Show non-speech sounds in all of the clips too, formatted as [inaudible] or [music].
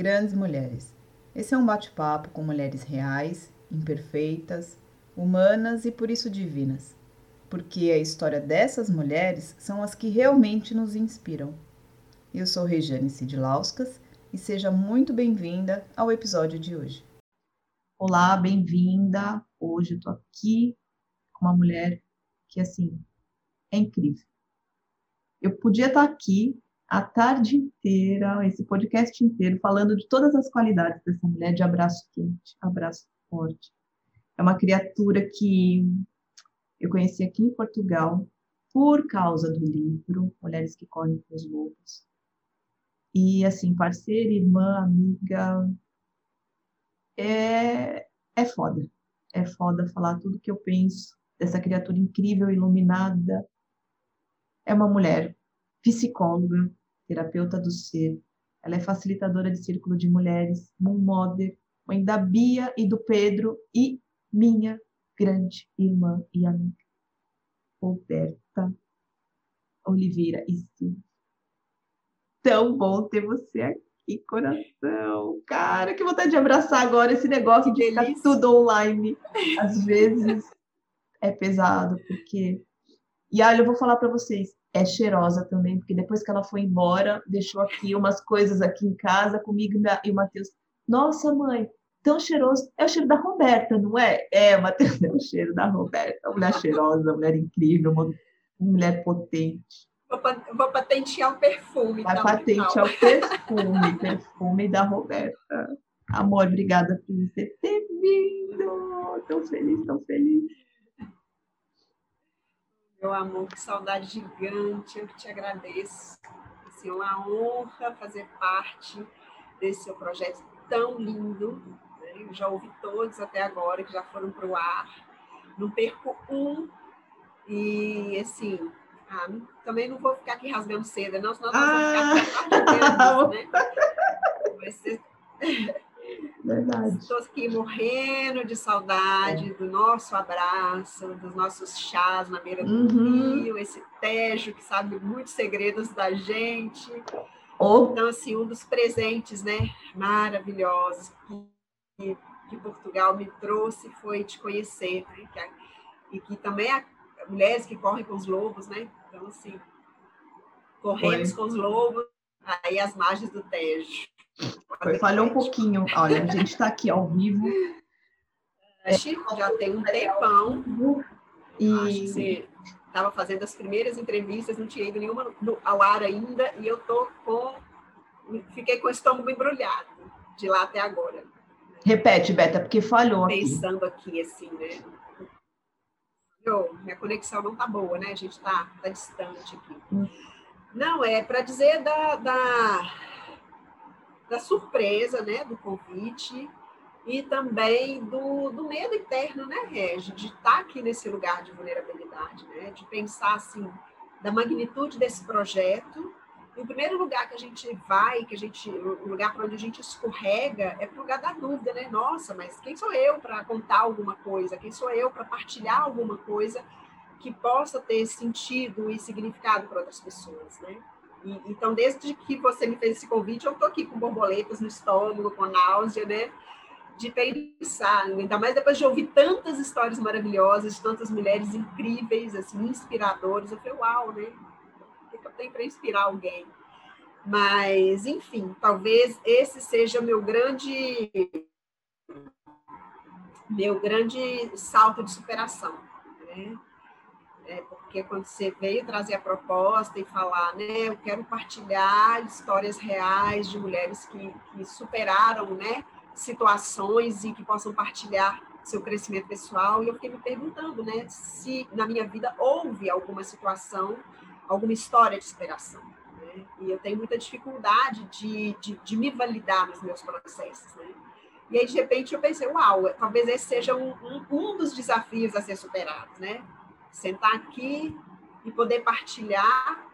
Grandes Mulheres. Esse é um bate-papo com mulheres reais, imperfeitas, humanas e por isso divinas. Porque a história dessas mulheres são as que realmente nos inspiram. Eu sou Regiane Sidlauskas e seja muito bem-vinda ao episódio de hoje. Olá, bem-vinda. Hoje eu tô aqui com uma mulher que, assim, é incrível. Eu podia estar aqui a tarde inteira, esse podcast inteiro, falando de todas as qualidades dessa mulher de abraço quente, abraço forte. É uma criatura que eu conheci aqui em Portugal por causa do livro Mulheres que Correm com os Lobos. E, assim, parceira, irmã, amiga, é, é foda. É foda falar tudo que eu penso dessa criatura incrível, iluminada. É uma mulher psicóloga, terapeuta do ser. Ela é facilitadora de círculo de mulheres, moon mother, mãe da Bia e do Pedro e minha grande irmã e amiga, Roberta Oliveira Silva. Tão bom ter você aqui, coração. Cara, que vontade de abraçar agora esse negócio de ficar tudo online. Às vezes é pesado, porque. E olha, eu vou falar para vocês, é cheirosa também, porque depois que ela foi embora, deixou aqui umas coisas aqui em casa comigo e o Matheus. Nossa, mãe, tão cheiroso. É o cheiro da Roberta, não é? É, Matheus, [laughs] é o cheiro da Roberta. Mulher cheirosa, mulher incrível, uma mulher potente. Vou, vou patentear o perfume. Vai então, patentear o perfume, [laughs] perfume da Roberta. Amor, obrigada por você ter vindo. Tão feliz, tão feliz. Meu amor, que saudade gigante, eu que te agradeço. Assim, é uma honra fazer parte desse seu projeto tão lindo. Né? Eu já ouvi todos até agora que já foram para o ar. Não perco um. E, assim, ah, também não vou ficar aqui rasgando seda, não, senão nós ah. vamos ficar ah! [laughs] né? Vai ser... Verdade. Estou aqui morrendo de saudade é. do nosso abraço, dos nossos chás na beira do uhum. rio, esse tejo que sabe muitos segredos da gente. Oh. Então, assim, um dos presentes, né, maravilhosos que, que Portugal me trouxe foi te conhecer, né, que, e que também há mulheres que correm com os lobos, né? Então, assim, corremos com os lobos aí as margens do Tejo. Falhou um pouquinho. Olha, a gente está aqui ao vivo. [laughs] É, já tem um tempão. E Acho que você estava fazendo as primeiras entrevistas, não tinha ido nenhuma no, ao ar ainda, e eu tô com. Fiquei com o estômago embrulhado de lá até agora. Repete, Beta, porque falhou. Pensando aqui, aqui assim, né? Eu, minha conexão não tá boa, né? A gente tá, tá distante aqui. Hum. Não, é para dizer da, da da surpresa, né, do convite e também do, do medo interno, né, Regi, de estar aqui nesse lugar de vulnerabilidade, né, de pensar assim da magnitude desse projeto. E o primeiro lugar que a gente vai, que a gente, o lugar para onde a gente escorrega é para o lugar da dúvida, né? Nossa, mas quem sou eu para contar alguma coisa? Quem sou eu para partilhar alguma coisa que possa ter sentido e significado para outras pessoas, né? E, então, desde que você me fez esse convite, eu estou aqui com borboletas no estômago, com náusea, né? De pensar, ainda mais depois de ouvir tantas histórias maravilhosas, de tantas mulheres incríveis, assim, inspiradoras. Eu falei, uau, né? O que eu tenho para inspirar alguém? Mas, enfim, talvez esse seja o meu grande meu grande salto de superação, né? É, porque quando você veio trazer a proposta e falar, né, eu quero partilhar histórias reais de mulheres que, que superaram, né, situações e que possam partilhar seu crescimento pessoal. E eu fiquei me perguntando, né, se na minha vida houve alguma situação, alguma história de superação. Né? E eu tenho muita dificuldade de, de, de me validar nos meus processos, né? E aí, de repente, eu pensei, uau, talvez esse seja um, um, um dos desafios a ser superados, né? Sentar aqui e poder partilhar,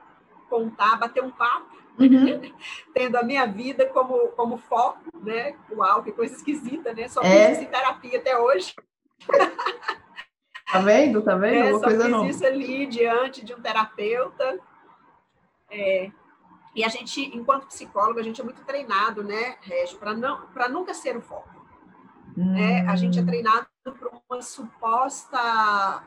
contar, bater um papo, uhum. [laughs] tendo a minha vida como, como foco, né? Uau, que coisa esquisita, né? Só é. fiz isso em terapia até hoje. [laughs] Tá vendo? Tá vendo? É, Uma só coisa fiz isso ali diante de um terapeuta. É, E a gente, enquanto psicólogo, a gente é muito treinado, né, Régio, para nunca ser o foco. Hum. Né? A gente é hum. treinado para uma suposta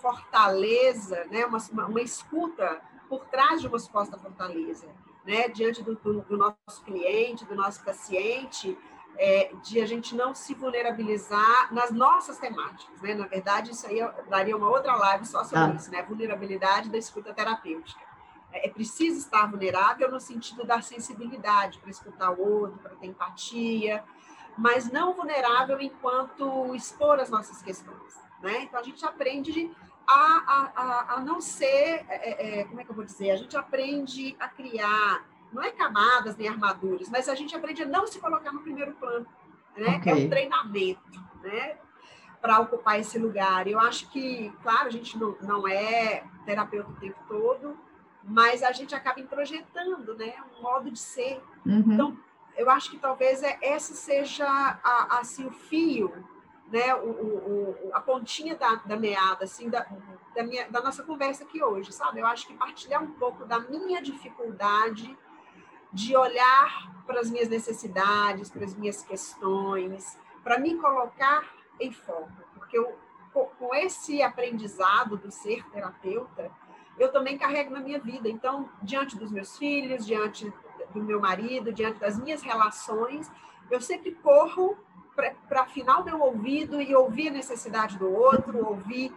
fortaleza, né, uma, uma escuta por trás de uma suposta fortaleza, né, diante do, do, do nosso cliente, do nosso paciente, é, de a gente não se vulnerabilizar nas nossas temáticas, né? Na verdade, isso aí daria uma outra live só sobre ah. isso, né? Vulnerabilidade da escuta terapêutica. É, é preciso estar vulnerável no sentido da sensibilidade para escutar o outro, para ter empatia, mas não vulnerável enquanto expor as nossas questões, né? Então a gente aprende a, a, a, a não ser, é, é, é, como é que eu vou dizer? A gente aprende a criar não é camadas nem armaduras, mas a gente aprende a não se colocar no primeiro plano. Né? Okay. É um treinamento né? para ocupar esse lugar. Eu acho que, claro, a gente não, não é terapeuta o tempo todo, mas a gente acaba introjetando né? um modo de ser. Uhum. Então, eu acho que talvez é, esse seja a, assim, o fio, né? o, o, a pontinha da, da meada assim, da, da, minha, da nossa conversa aqui hoje, sabe? Eu acho que partilhar um pouco da minha dificuldade de olhar para as minhas necessidades, para as minhas questões, para me colocar em foco, porque eu, com esse aprendizado do ser terapeuta, eu também carrego na minha vida. Então, diante dos meus filhos, diante do meu marido, diante das minhas relações, eu sempre corro para afinar o meu ouvido e ouvir a necessidade do outro, ouvir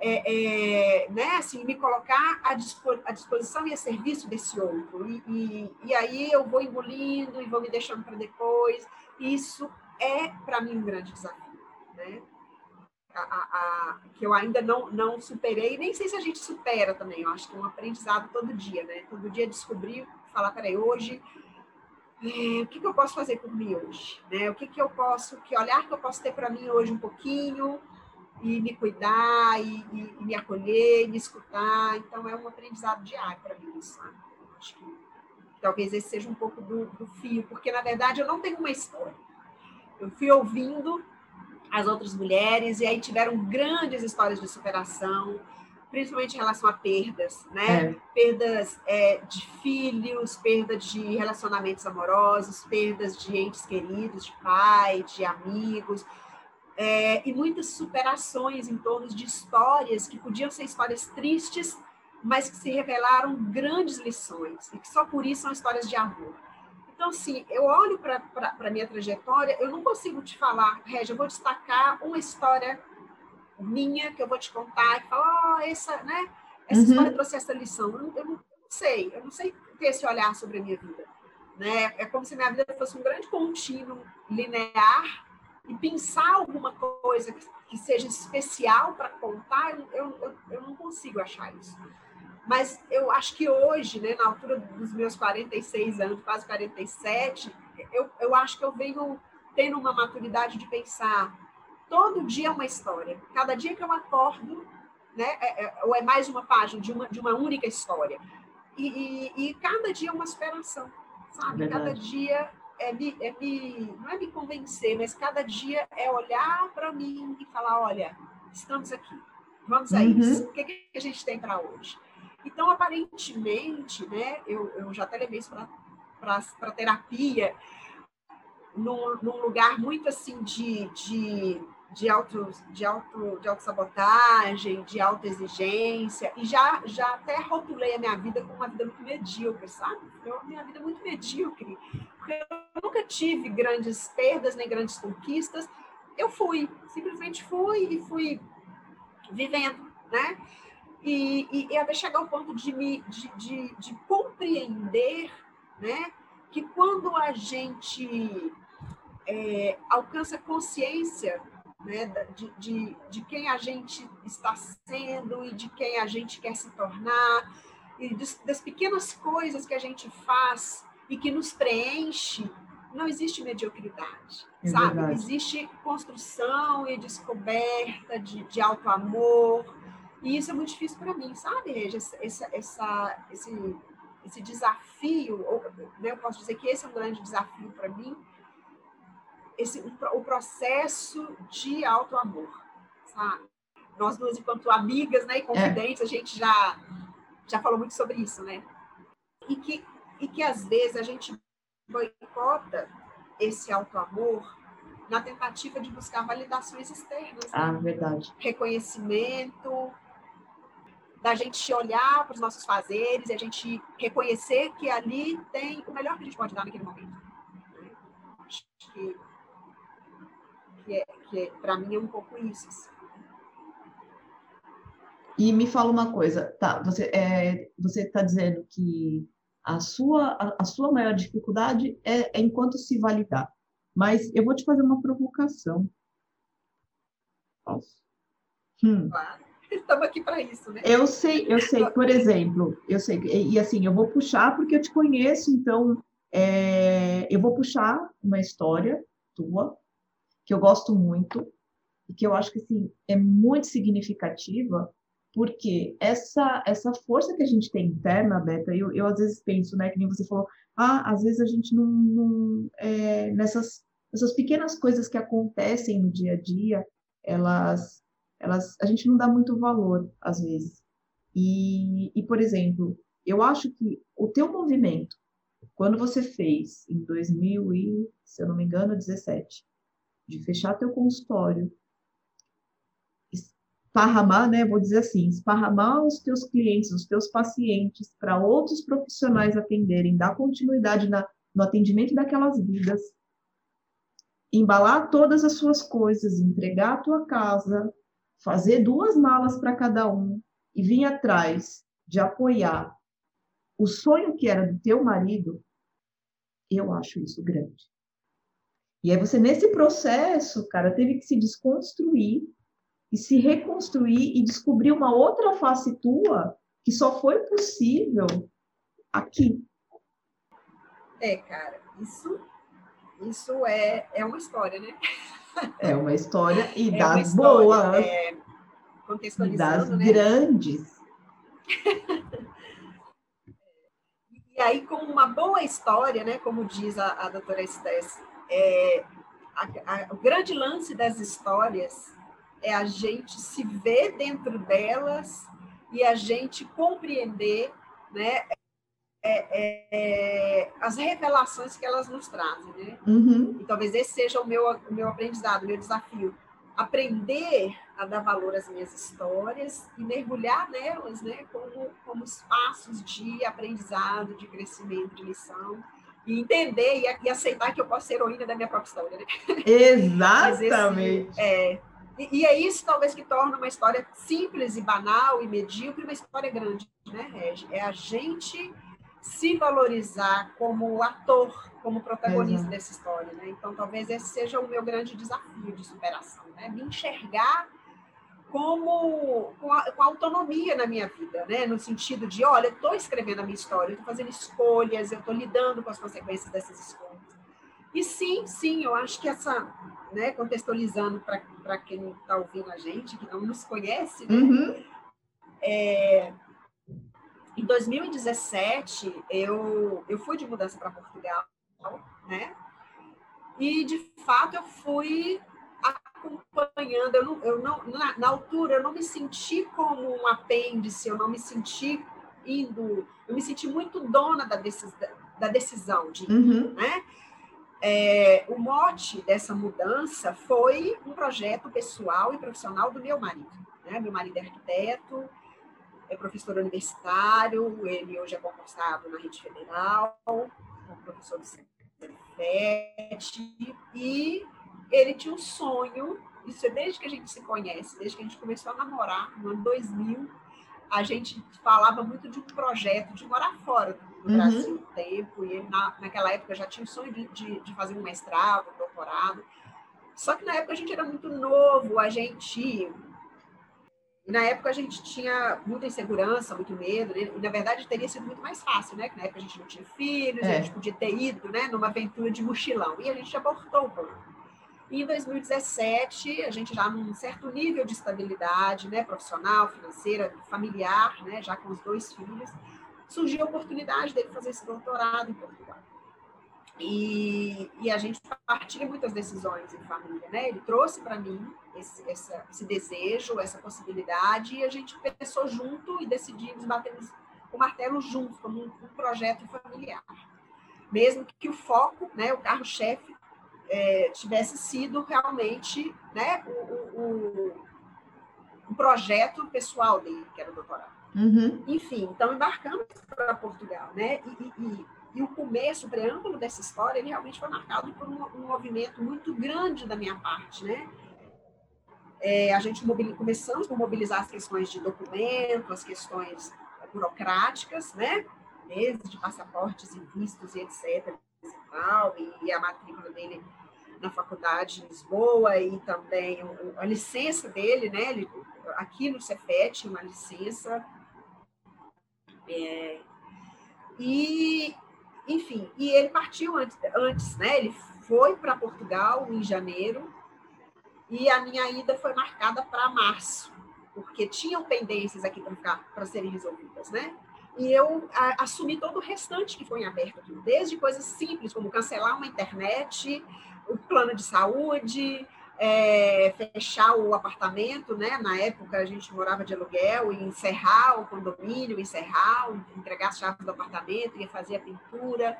é, é, né, assim, me colocar à, disposição e a serviço desse outro. E, e, e aí eu vou engolindo e vou me deixando para depois. Isso é, para mim, um grande desafio. Né? A, a, a, que eu ainda não, não superei, nem sei se a gente supera também. Eu acho que é um aprendizado todo dia, né? Todo dia descobrir, falar, peraí, hoje o que, que, eu posso fazer por mim hoje? Né? O que, que eu posso, que olhar que eu posso ter para mim hoje um pouquinho, e me cuidar, e, e, e, me acolher, e me escutar. Então, é um aprendizado diário para mim, sabe? Acho que talvez esse seja um pouco do, do fio, porque, na verdade, eu não tenho uma história. Eu fui ouvindo as outras mulheres, e aí tiveram grandes histórias de superação, principalmente em relação a perdas, né? É. Perdas é, de filhos, perdas de relacionamentos amorosos, perdas de entes queridos, de pai, de amigos, é, e muitas superações em torno de histórias que podiam ser histórias tristes, mas que se revelaram grandes lições, e que só por isso são histórias de amor. Então, assim, eu olho para a minha trajetória, eu não consigo te falar, Régia, eu vou destacar uma história minha que eu vou te contar, e falar, oh, essa, né, essa uhum. história trouxe essa lição. Eu, eu não sei, eu não sei ter esse olhar sobre a minha vida. Né? É como se minha vida fosse um grande contínuo linear e pensar alguma coisa que, seja especial para contar, eu, eu, eu não consigo achar isso. Mas eu acho que hoje, né, na altura dos meus 46 anos, quase 47, eu, eu acho que eu venho tendo uma maturidade de pensar todo dia é uma história. Cada dia que eu acordo, né, é, é, ou é mais uma página de uma, de uma única história. E, e, e cada dia é uma superação, sabe? Verdade. Cada dia é me, é me, não é me convencer, mas cada dia é olhar para mim e falar, olha, estamos aqui, vamos a uhum. isso, o que, que a gente tem para hoje? Então, aparentemente, né, eu, eu já até levei isso para terapia, num, num, lugar muito assim de, de de auto de auto de autossabotagem, de autoexigência e já já até rotulei a minha vida como uma vida muito medíocre, sabe? Eu, minha vida é muito medíocre, porque eu nunca tive grandes perdas nem grandes conquistas. Eu fui, simplesmente fui e fui vivendo, né? E, e, e até chegar ao ponto de me de, de, de compreender, né? Que quando a gente é, alcança consciência né, de, de, de quem a gente está sendo e de quem a gente quer se tornar, e das, das pequenas coisas que a gente faz e que nos preenche, não existe mediocridade, é sabe? Verdade. Existe construção e descoberta de, de auto-amor, e isso é muito difícil para mim, sabe, Regia? Essa, essa, esse, esse desafio, ou, né, eu posso dizer que esse é um grande desafio para mim, esse, o processo de auto-amor, sabe? Nós duas, enquanto amigas né, e confidentes, é. a gente já, já falou muito sobre isso, né? E que e que às vezes a gente boicota esse auto-amor na tentativa de buscar validações externas. Né? Ah, verdade. Reconhecimento, da gente olhar para os nossos fazeres e a gente reconhecer que ali tem o melhor que a gente pode dar naquele momento. Né? Acho que, que, é, que é, para mim é um pouco isso. Assim. E me fala uma coisa, tá? Você é, você está dizendo que a sua a, a, sua maior dificuldade é, é enquanto se validar. Mas eu vou te fazer uma provocação. Posso? Hum. Claro. [laughs] Estamos aqui para isso, né? Eu sei, eu sei, por exemplo, eu sei, e, e assim, eu vou puxar porque eu te conheço, então é, eu vou puxar uma história tua, que eu gosto muito, e que eu acho que assim, é muito significativa porque essa essa força que a gente tem interna, Beta, eu, eu às vezes penso, né, que nem você falou, ah, às vezes a gente não, não é, nessas essas pequenas coisas que acontecem no dia a dia, elas elas a gente não dá muito valor às vezes. E, e por exemplo, eu acho que o teu movimento, quando você fez em 2000 e, se eu não me engano, 17, de fechar teu consultório, esparramar, né, vou dizer assim, esparramar os teus clientes, os teus pacientes para outros profissionais atenderem, dar continuidade na, no atendimento daquelas vidas, embalar todas as suas coisas, entregar a tua casa, fazer duas malas para cada um e vir atrás de apoiar o sonho que era do teu marido, eu acho isso grande. E aí você nesse processo, cara, teve que se desconstruir e se reconstruir e descobrir uma outra face tua que só foi possível aqui. É, cara, isso, isso é, é uma história, né? É uma história e [laughs] é das história, boas. É, contextualizando, das né? grandes. [laughs] e aí, com uma boa história, né, como diz a, a doutora Estés, é, a, a, o grande lance das histórias é a gente se ver dentro delas e a gente compreender né, é, é, as revelações que elas nos trazem. Né? Uhum. E talvez esse seja o meu, o meu aprendizado, o meu desafio. Aprender a dar valor às minhas histórias e mergulhar nelas né, como, como espaços de aprendizado, de crescimento, de lição. E entender e, e aceitar que eu posso ser heroína da minha própria história. Né? Exatamente. [laughs] Esse, é, e, e, é isso, talvez, que torna uma história simples e banal e medíocre uma história grande, né, Regi? É a gente se valorizar como ator, como protagonista Exato. dessa história, né? Então, talvez esse seja o meu grande desafio de superação, né? Me enxergar como com, a, com autonomia na minha vida, né? No sentido de, olha, eu estou escrevendo a minha história, eu estou fazendo escolhas, eu estou lidando com as consequências dessas escolhas. E sim, sim, eu acho que essa, né, contextualizando para quem está ouvindo a gente, que não nos conhece, né, uhum. é, em 2017 eu, eu fui de mudança para Portugal, né? E de fato eu fui acompanhando, eu não, eu não na, na, altura eu não me senti como um apêndice, eu não me senti indo, eu me senti muito dona da, decis, da decisão de, uhum. né? É, o mote dessa mudança foi um projeto pessoal e profissional do meu marido. Né? Meu marido é arquiteto, é professor universitário, ele hoje é concursado na rede federal, é professor do CEFET, e ele tinha um sonho, isso é desde que a gente se conhece, desde que a gente começou a namorar, no ano 2000, a gente falava muito de um projeto de morar fora do uhum. Brasil um tempo, e ele, na, naquela época, já tinha o sonho de, de, de, fazer um mestrado, um doutorado. Só que na época a gente era muito novo, a gente. Na época a gente tinha muita insegurança, muito medo, né? e na verdade teria sido muito mais fácil, né? Que na época a gente não tinha filhos, é. a gente podia ter ido né, numa aventura de mochilão, e a gente abortou o plano. Em 2017, a gente já num certo nível de estabilidade, né, profissional, financeira, familiar, né, já com os dois filhos, surgiu a oportunidade dele fazer esse doutorado em Portugal. E, e a gente partilha muitas decisões em família, né? Ele trouxe para mim esse, essa, esse desejo, essa possibilidade, e a gente pensou junto e decidimos, batemos o martelo junto, como um, um projeto familiar. Mesmo que o foco, né, o carro-chefe, é, tivesse sido realmente né, o, o, o, projeto pessoal dele, que era o doutorado. Uhum. Enfim, então embarcamos para Portugal, né? E, e, e, o começo, o preâmbulo dessa história, ele realmente foi marcado por um, um movimento muito grande da minha parte, né? É, a gente mobiliz... começamos por mobilizar as questões de documento, as questões burocráticas, né? Desde de passaportes e vistos e etc. Tal, e a matrícula dele na faculdade em Lisboa e também a licença dele, né? Ele, aqui no Cefet, uma licença. É, e, enfim, e ele partiu antes, antes né? Ele foi para Portugal em janeiro e a minha ida foi marcada para março, porque tinham pendências aqui para serem resolvidas, né? E eu a, assumi todo o restante que foi em aberto desde coisas simples, como cancelar uma internet, o plano de saúde, é, fechar o apartamento, né? Na época a gente morava de aluguel e encerrar o condomínio, encerrar, entregar as chaves do apartamento, ia fazer a pintura,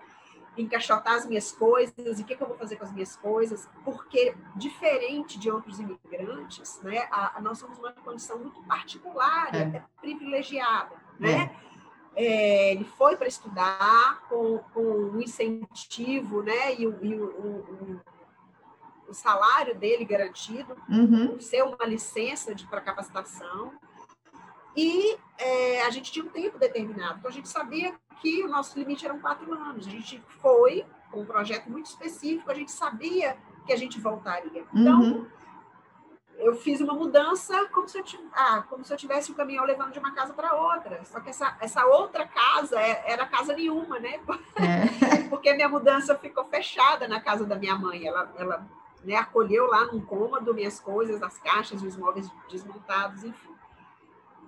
encaixotar as minhas coisas, e o que, que, eu vou fazer com as minhas coisas, porque, diferente de outros imigrantes, né, a, a nós somos uma condição muito particular, é. até privilegiada, né? É. É, ele foi para estudar com, com um incentivo, né, e, e o, o, o, salário dele garantido, uhum. ser uma licença para capacitação, e é, a gente tinha um tempo determinado, então a gente sabia que o nosso limite eram quatro anos. A gente foi com um projeto muito específico, a gente sabia que a gente voltaria. Então, uhum. Eu fiz uma mudança como se, eu, ah, como se eu tivesse um caminhão levando de uma casa para outra. Só que essa, essa outra casa é, era casa nenhuma, né? É. [laughs] Porque minha mudança ficou fechada na casa da minha mãe. Ela, ela né, acolheu lá num cômodo minhas coisas, as caixas, os móveis desmontados, enfim.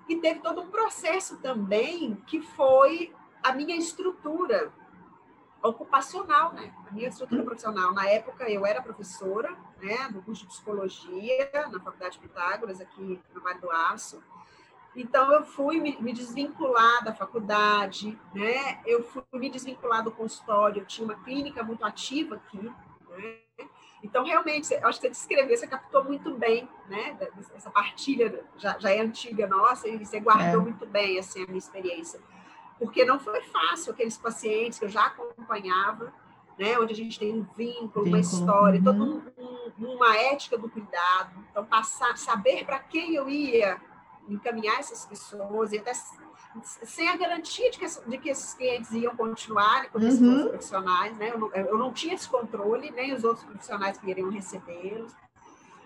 E teve todo um processo também que foi a minha estrutura ocupacional, né? A minha estrutura hum. profissional. Na época, eu era professora, né, do curso de psicologia na Faculdade Pitágoras, aqui no Vale do Aço. Então, eu fui me, me, desvincular da faculdade, né? Eu fui me desvincular do consultório. Eu tinha uma clínica muito ativa aqui, né? Então, realmente, acho que você descreveu, você captou muito bem, né? Essa partilha já, já é antiga nossa e você guardou é. muito bem, assim, a minha experiência porque não foi fácil aqueles pacientes que eu já acompanhava, né, onde a gente tem um vínculo, vínculo. uma história, uhum. toda um, um, uma ética do cuidado. Então, passar, saber para quem eu ia encaminhar essas pessoas e até sem a garantia de que, de que esses clientes iam continuar com esses uhum. profissionais, né? Eu não, eu não tinha esse controle, nem os outros profissionais que iriam recebê-los.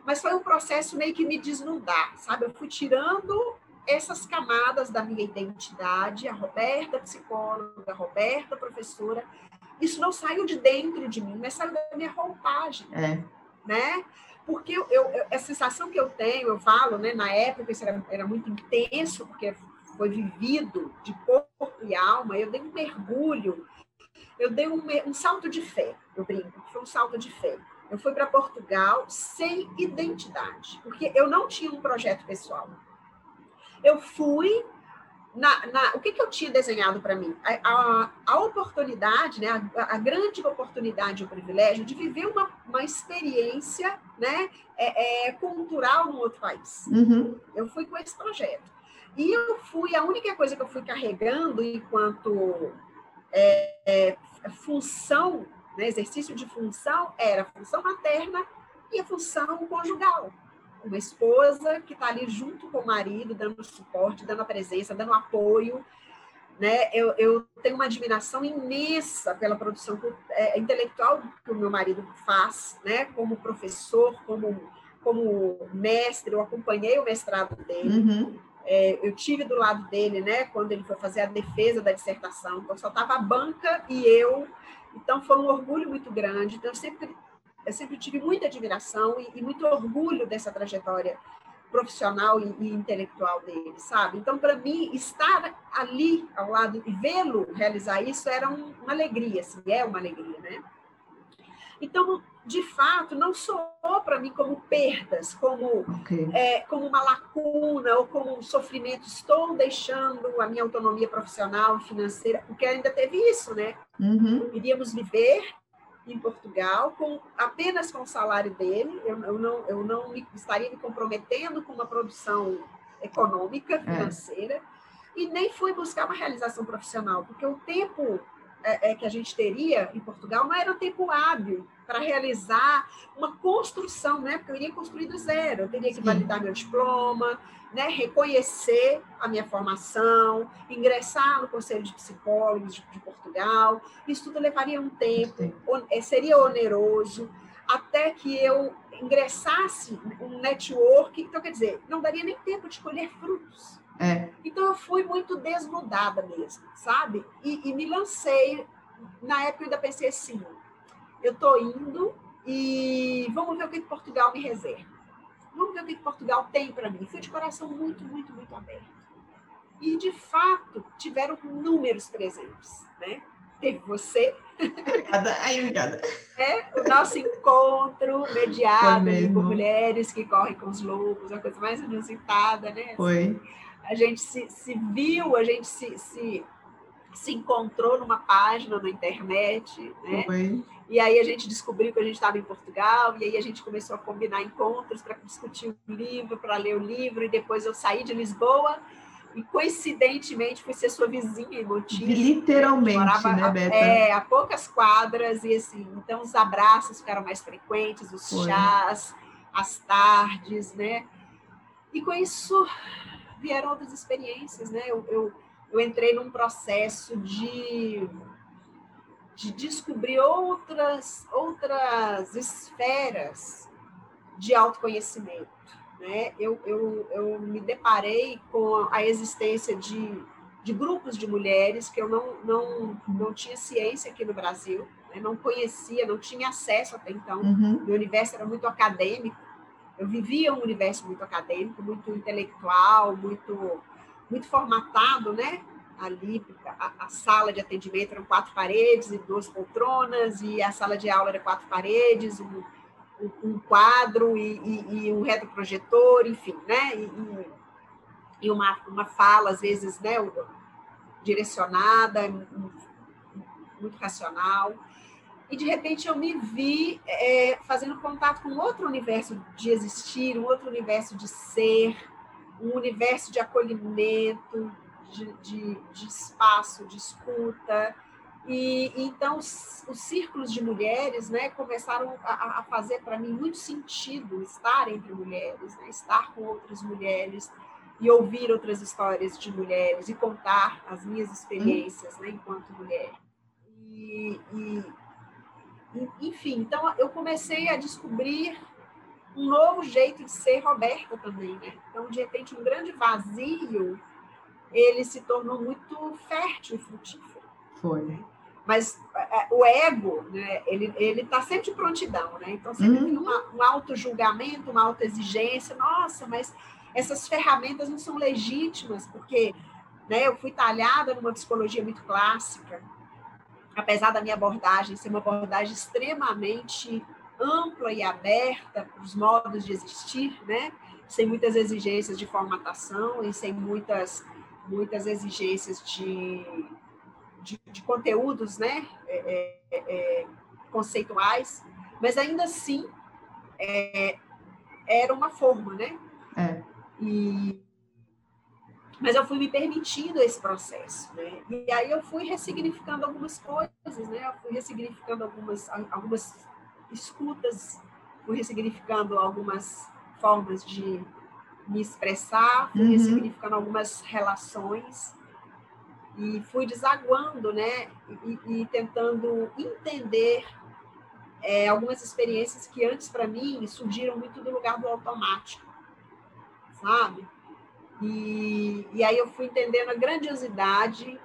Mas foi um processo meio que me desnudar, sabe? Eu fui tirando essas camadas da minha identidade, a Roberta psicóloga, a Roberta professora, isso não saiu de dentro de mim, mas saiu da minha roupagem, é. né? Porque eu, eu, a sensação que eu tenho, eu falo, né, na época isso era, era muito intenso, porque foi vivido de corpo e alma, eu dei um mergulho, eu dei um, um salto de fé, eu brinco, foi um salto de fé. Eu fui para Portugal sem identidade, porque eu não tinha um projeto pessoal eu fui na, na, o que, que eu tinha desenhado para mim? A, a, a, oportunidade, né, a, a, grande oportunidade, o privilégio de viver uma, uma experiência né, é, é, cultural num outro país. Uhum. Eu fui com esse projeto. E eu fui, a única coisa que eu fui carregando enquanto é, é função, né, exercício de função, era a função materna e a função conjugal uma esposa que está ali junto com o marido, dando suporte, dando a presença, dando apoio. Né? Eu, eu tenho uma admiração imensa pela produção é, intelectual que o meu marido faz, né? como professor, como, como mestre. Eu acompanhei o mestrado dele. Uhum. É, eu tive do lado dele, né, quando ele foi fazer a defesa da dissertação. Então, só estava a banca e eu. Então, foi um orgulho muito grande. Então, eu sempre eu sempre tive muita admiração e, e muito orgulho dessa trajetória profissional e, e intelectual dele, sabe? Então, para mim, estar ali ao lado e vê-lo realizar isso era um, uma alegria, assim, é uma alegria, né? Então, de fato, não soou para mim como perdas, como, Ok. é, como uma lacuna ou como um sofrimento. Estou deixando a minha autonomia profissional e financeira, porque ainda teve isso, né? Uhum. Iríamos viver em Portugal com apenas com o salário dele. Eu, eu não, eu não me, estaria me comprometendo com uma produção econômica, financeira, e nem fui buscar uma realização profissional, porque o tempo é, é, que a gente teria em Portugal não era tempo hábil para realizar uma construção, né? Porque eu iria construir do zero, eu teria que Sim. validar meu diploma, né? reconhecer a minha formação, ingressar no Conselho de Psicólogos de, de Portugal. Isso tudo levaria um tempo, eh, seria oneroso, até que eu ingressasse um network. Então, quer dizer, não daria nem tempo de colher frutos. É. Então eu fui muito desnudada mesmo, sabe? E, e me lancei. Na época eu ainda pensei assim: eu tô indo e vamos ver o que, Portugal me reserva. Vamos ver o que, Portugal tem para mim. Fui de coração muito, muito, muito aberto. E de fato tiveram números presentes, né? Teve você, Obrigada. Ai, obrigada. né? o nosso encontro mediado por mulheres que correm com os lobos, a coisa mais inusitada, né? Foi. A gente se, se viu, a gente se, se, se encontrou numa página na internet, né? E aí a gente descobriu que a gente estava em Portugal, e aí a gente começou a combinar encontros para discutir o livro, para ler o livro, e depois eu saí de Lisboa e coincidentemente fui ser sua vizinha em Montijo. Literalmente, Morava né, Beta? É, a poucas quadras, e assim, então os abraços ficaram mais frequentes, os Foi. chás, as tardes, né? E com isso vieram outras experiências, né? Eu, eu, eu entrei num processo de, de descobrir outras, outras esferas de autoconhecimento. Né? Eu, eu, eu me deparei com a existência de, de grupos de mulheres que eu não, não, não tinha ciência aqui no Brasil, né? não conhecia, não tinha acesso até então. Uhum. Meu universo era muito acadêmico. Eu vivia um universo muito acadêmico, muito intelectual, muito, muito formatado, né? Ali, a, a sala de atendimento eram quatro paredes e duas poltronas, e a sala de aula era quatro paredes, um, um, quadro e, e, e, um retroprojetor, enfim, né? E, e uma, uma fala, às vezes, né? Direcionada, muito racional e de repente eu me vi é, fazendo contato com outro universo de existir, um outro universo de ser, um universo de acolhimento, de, de, de espaço, de escuta. E então os, os, círculos de mulheres né, começaram a, a fazer para mim muito sentido estar entre mulheres, né, estar com outras mulheres e ouvir outras histórias de mulheres e contar as minhas experiências né, enquanto mulher. E, e, enfim, então eu comecei a descobrir um novo jeito de ser Roberta também, né? Então, de repente, um grande vazio, ele se tornou muito fértil e frutífero. Foi. Né? Mas é, o ego, né, ele ele está sempre de prontidão, né? Então, sempre uhum. tem uma, um auto-julgamento, uma auto-exigência. Nossa, mas essas ferramentas não são legítimas, porque né, eu fui talhada numa psicologia muito clássica, apesar da minha abordagem ser uma abordagem extremamente ampla e aberta para os modos de existir, né? sem muitas exigências de formatação e sem muitas, muitas exigências de, de, de conteúdos né? É, é, é, conceituais, mas ainda assim era uma forma. Né? É. E, mas eu fui me permitindo esse processo, né? E aí eu fui ressignificando algumas coisas, né? Eu fui ressignificando algumas, algumas escutas, fui ressignificando algumas formas de me expressar, fui uhum. ressignificando algumas relações e fui desaguando, né? E, e tentando entender é, algumas experiências que antes para mim surgiram muito do lugar do automático, sabe? E, e aí eu fui entendendo a grandiosidade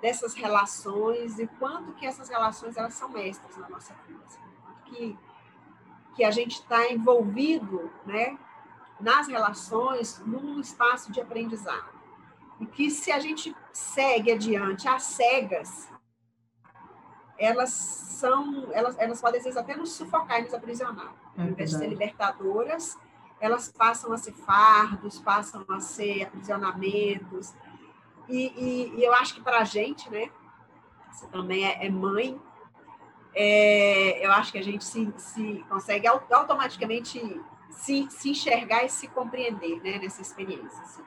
dessas relações e quanto que essas relações elas são mestras na nossa vida. Assim, que, que a gente está envolvido né, nas relações num espaço de aprendizado. E que se a gente segue adiante às cegas, elas são, elas, elas podem às vezes até nos sufocar e nos aprisionar. É Ao invés de ser libertadoras, elas passam a ser fardos, passam a ser aprisionamentos. E, e, e eu acho que para a gente, né, você também é, é mãe, é, eu acho que a gente se, se consegue automaticamente se, se enxergar e se compreender né, nessa experiência. Assim.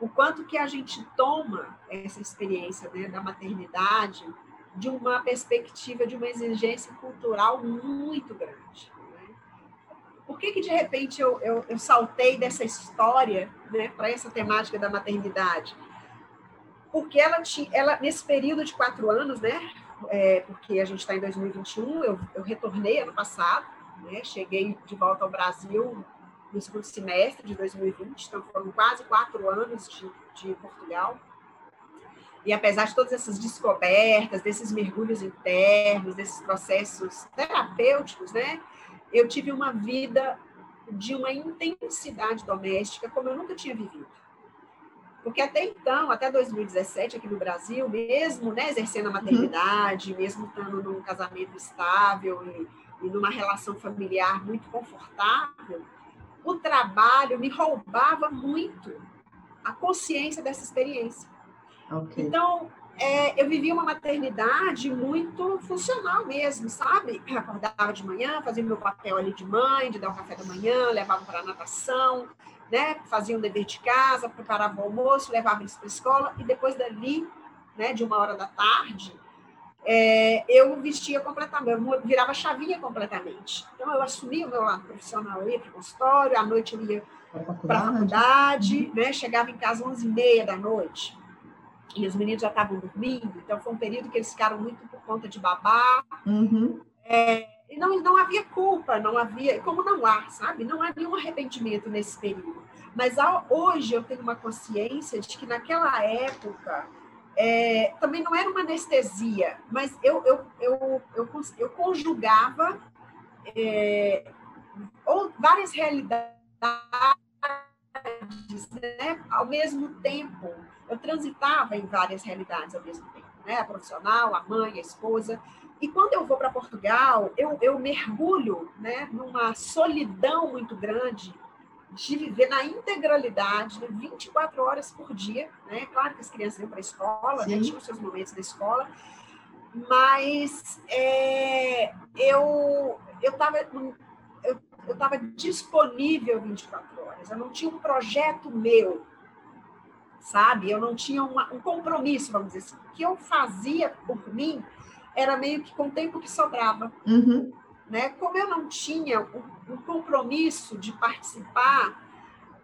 O quanto que a gente toma essa experiência né, da maternidade de uma perspectiva, de uma exigência cultural muito grande. Por que, que de repente eu, eu, eu saltei dessa história né, para essa temática da maternidade? Porque ela, tinha, ela nesse período de quatro anos, né, é, porque a gente está em 2021, eu, eu retornei ano passado, né, cheguei de volta ao Brasil no segundo semestre de 2020, então foram quase quatro anos de, de Portugal. E apesar de todas essas descobertas, desses mergulhos internos, desses processos terapêuticos, né, eu tive uma vida de uma intensidade doméstica como eu nunca tinha vivido. Porque até então, até 2017, aqui no Brasil, mesmo né, exercendo a uhum. maternidade, uhum. mesmo estando num casamento estável e, e numa relação familiar muito confortável, o trabalho me roubava muito a consciência dessa experiência. Okay. Então, é, eu vivia uma maternidade muito funcional mesmo, sabe? Eu acordava de manhã, fazia meu papel ali de mãe, de dar o café da manhã, levava para a natação, né? Fazia um dever de casa, preparava o almoço, levava eles para a escola e depois dali, né, de uma hora da tarde, é, eu vestia completamente, eu virava chavinha completamente. Então, eu assumia o meu lado profissional, eu ia para o consultório, à noite eu ia para a faculdade, né? chegava em casa às 11h30 da noite, e os meninos já estavam dormindo, então foi um período que eles ficaram muito por conta de babá. Uhum. É, e não, não havia culpa, não havia, como não há, sabe? Não há nenhum arrependimento nesse período. Mas ao, hoje eu tenho uma consciência de que naquela época é, também não era uma anestesia, mas eu, eu, eu, eu, eu conjugava é, ou várias realidades né, ao mesmo tempo. Eu transitava em várias realidades ao mesmo tempo, né? A profissional, a mãe, a esposa. E quando eu vou para Portugal, eu, eu mergulho né, numa solidão muito grande de viver na integralidade, 24 horas por dia, né? Claro que as crianças iam para a escola, né? tinham seus momentos na escola, mas é, eu eu estava eu, eu tava disponível 24 horas, eu não tinha um projeto meu, sabe? Eu não tinha uma, um compromisso, vamos dizer assim. O que eu fazia por mim era meio que com o tempo que sobrava. Uhum. Né? Como eu não tinha um, um compromisso de participar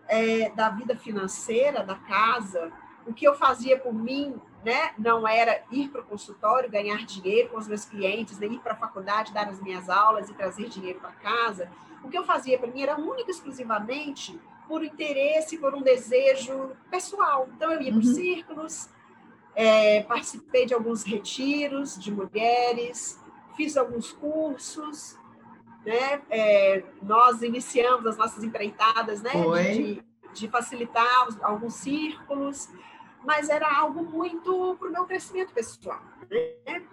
é, da vida financeira da casa, o que eu fazia por mim né, não era ir para o consultório, ganhar dinheiro com os meus clientes, nem ir para a faculdade, dar as minhas aulas e trazer dinheiro para casa. O que eu fazia para mim era único exclusivamente por interesse, por um desejo pessoal. Então, eu ia para os uhum. círculos, é, participei de alguns retiros de mulheres, fiz alguns cursos, né? É, nós iniciamos as nossas empreitadas, né? De, de, facilitar alguns círculos, mas era algo muito para o meu crescimento pessoal, né?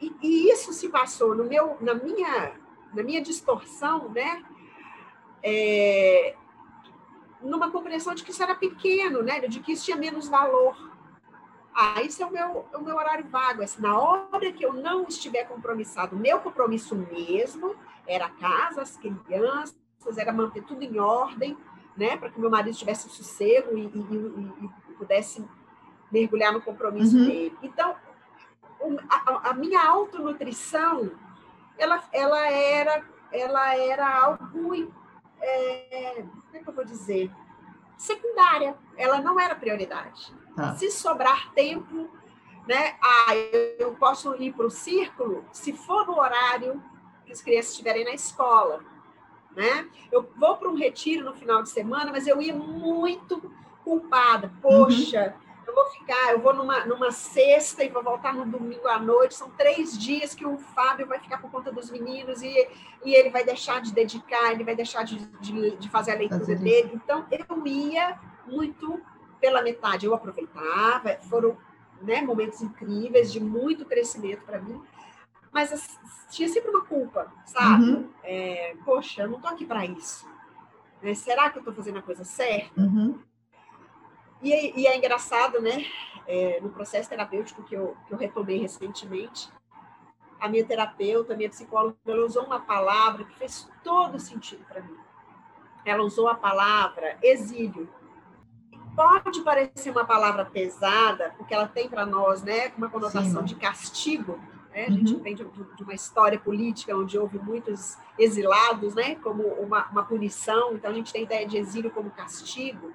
E, e, isso se passou no meu, na minha, na minha distorção, né? É, numa compreensão de que isso era pequeno, né? De que isso tinha menos valor. Ah, isso é o meu, é o meu horário vago. Assim, na hora que eu não estiver compromissado, o meu compromisso mesmo era a casa, as crianças, era manter tudo em ordem, né? Para que meu marido tivesse sossego e, e, e, e pudesse mergulhar no compromisso uhum. dele. Então, a, a, minha autonutrição, ela, ela, era, ela era algo, é, como é que eu vou dizer? Secundária. Ela não era prioridade. Tá. Se sobrar tempo, né? Ah, eu posso ir para o círculo se for no horário que as crianças estiverem na escola, né? Eu vou para um retiro no final de semana, mas eu ia muito culpada. Poxa, uhum. Eu vou ficar, eu vou numa, numa sexta e vou voltar no domingo à noite. São três dias que o Fábio vai ficar por conta dos meninos e, e ele vai deixar de dedicar, ele vai deixar de, de, de fazer a leitura fazer dele. Então, eu ia muito pela metade eu aproveitava, foram né, momentos incríveis de muito crescimento para mim, mas tinha sempre uma culpa, sabe? Uhum. É, poxa, eu não tô aqui para isso. Né? Será que eu tô fazendo a coisa certa? Uhum. E, e, é engraçado, né? É, no processo terapêutico que eu, que eu retomei recentemente, a minha terapeuta, a minha psicóloga, ela usou uma palavra que fez todo sentido para mim. Ela usou a palavra exílio. Pode parecer uma palavra pesada, porque ela tem para nós né, uma conotação Sim. de castigo, né? A gente uhum. vem de, de, uma história política onde houve muitos exilados, né? Como uma, uma punição. Então a gente tem ideia de exílio como castigo.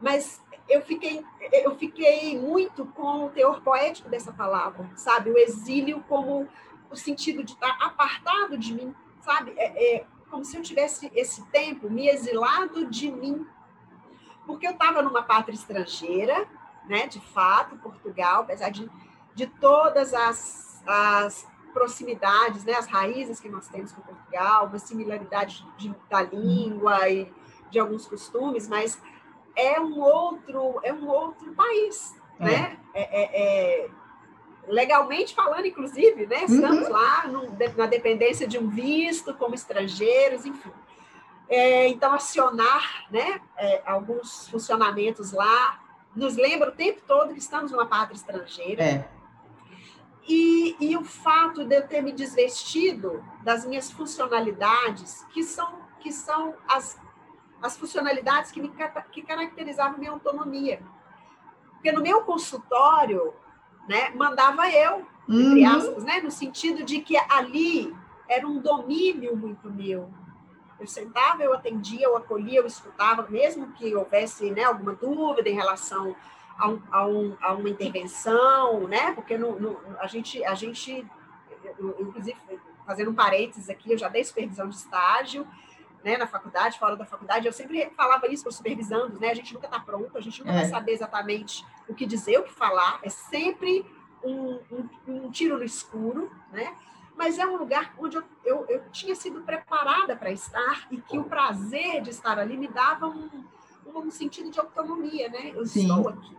Mas eu fiquei, eu fiquei muito com o teor poético dessa palavra, sabe? O exílio como o sentido de estar apartado de mim, sabe? É, é como se eu tivesse esse tempo me exilado de mim, porque eu estava numa pátria estrangeira, né? De fato, Portugal, apesar de, de todas as as proximidades, né, as raízes que nós temos com Portugal, uma similaridade de, da língua e de alguns costumes, mas é um outro é um outro país, é. né? É, é, é, legalmente falando, inclusive, né? Estamos uhum. lá no, na dependência de um visto como estrangeiros, enfim. É, então acionar, né? É, alguns funcionamentos lá nos lembra o tempo todo que estamos numa pátria estrangeira. E, e o fato de eu ter me desvestido das minhas funcionalidades, que são, que são as, as funcionalidades que, me, que caracterizavam minha autonomia. Porque no meu consultório, né, mandava eu, entre uhum. aspas, né, no sentido de que ali era um domínio muito meu. Eu sentava, eu atendia, eu acolhia, eu escutava, mesmo que houvesse né, alguma dúvida em relação a, um, a, um, a uma intervenção, né? Porque no, no, a gente, a gente, inclusive, fazendo um parênteses aqui, eu já dei supervisão de estágio, né, na faculdade, fora da faculdade, eu sempre falava isso para os supervisandos, né? A gente nunca está pronto, a gente nunca é. vai saber exatamente o que dizer, o que falar, é sempre um, um, um tiro no escuro, né? Mas é um lugar onde eu, eu, eu tinha sido preparada para estar e que o prazer de estar ali me dava um, um sentido de autonomia, né? Eu Sim. estou aqui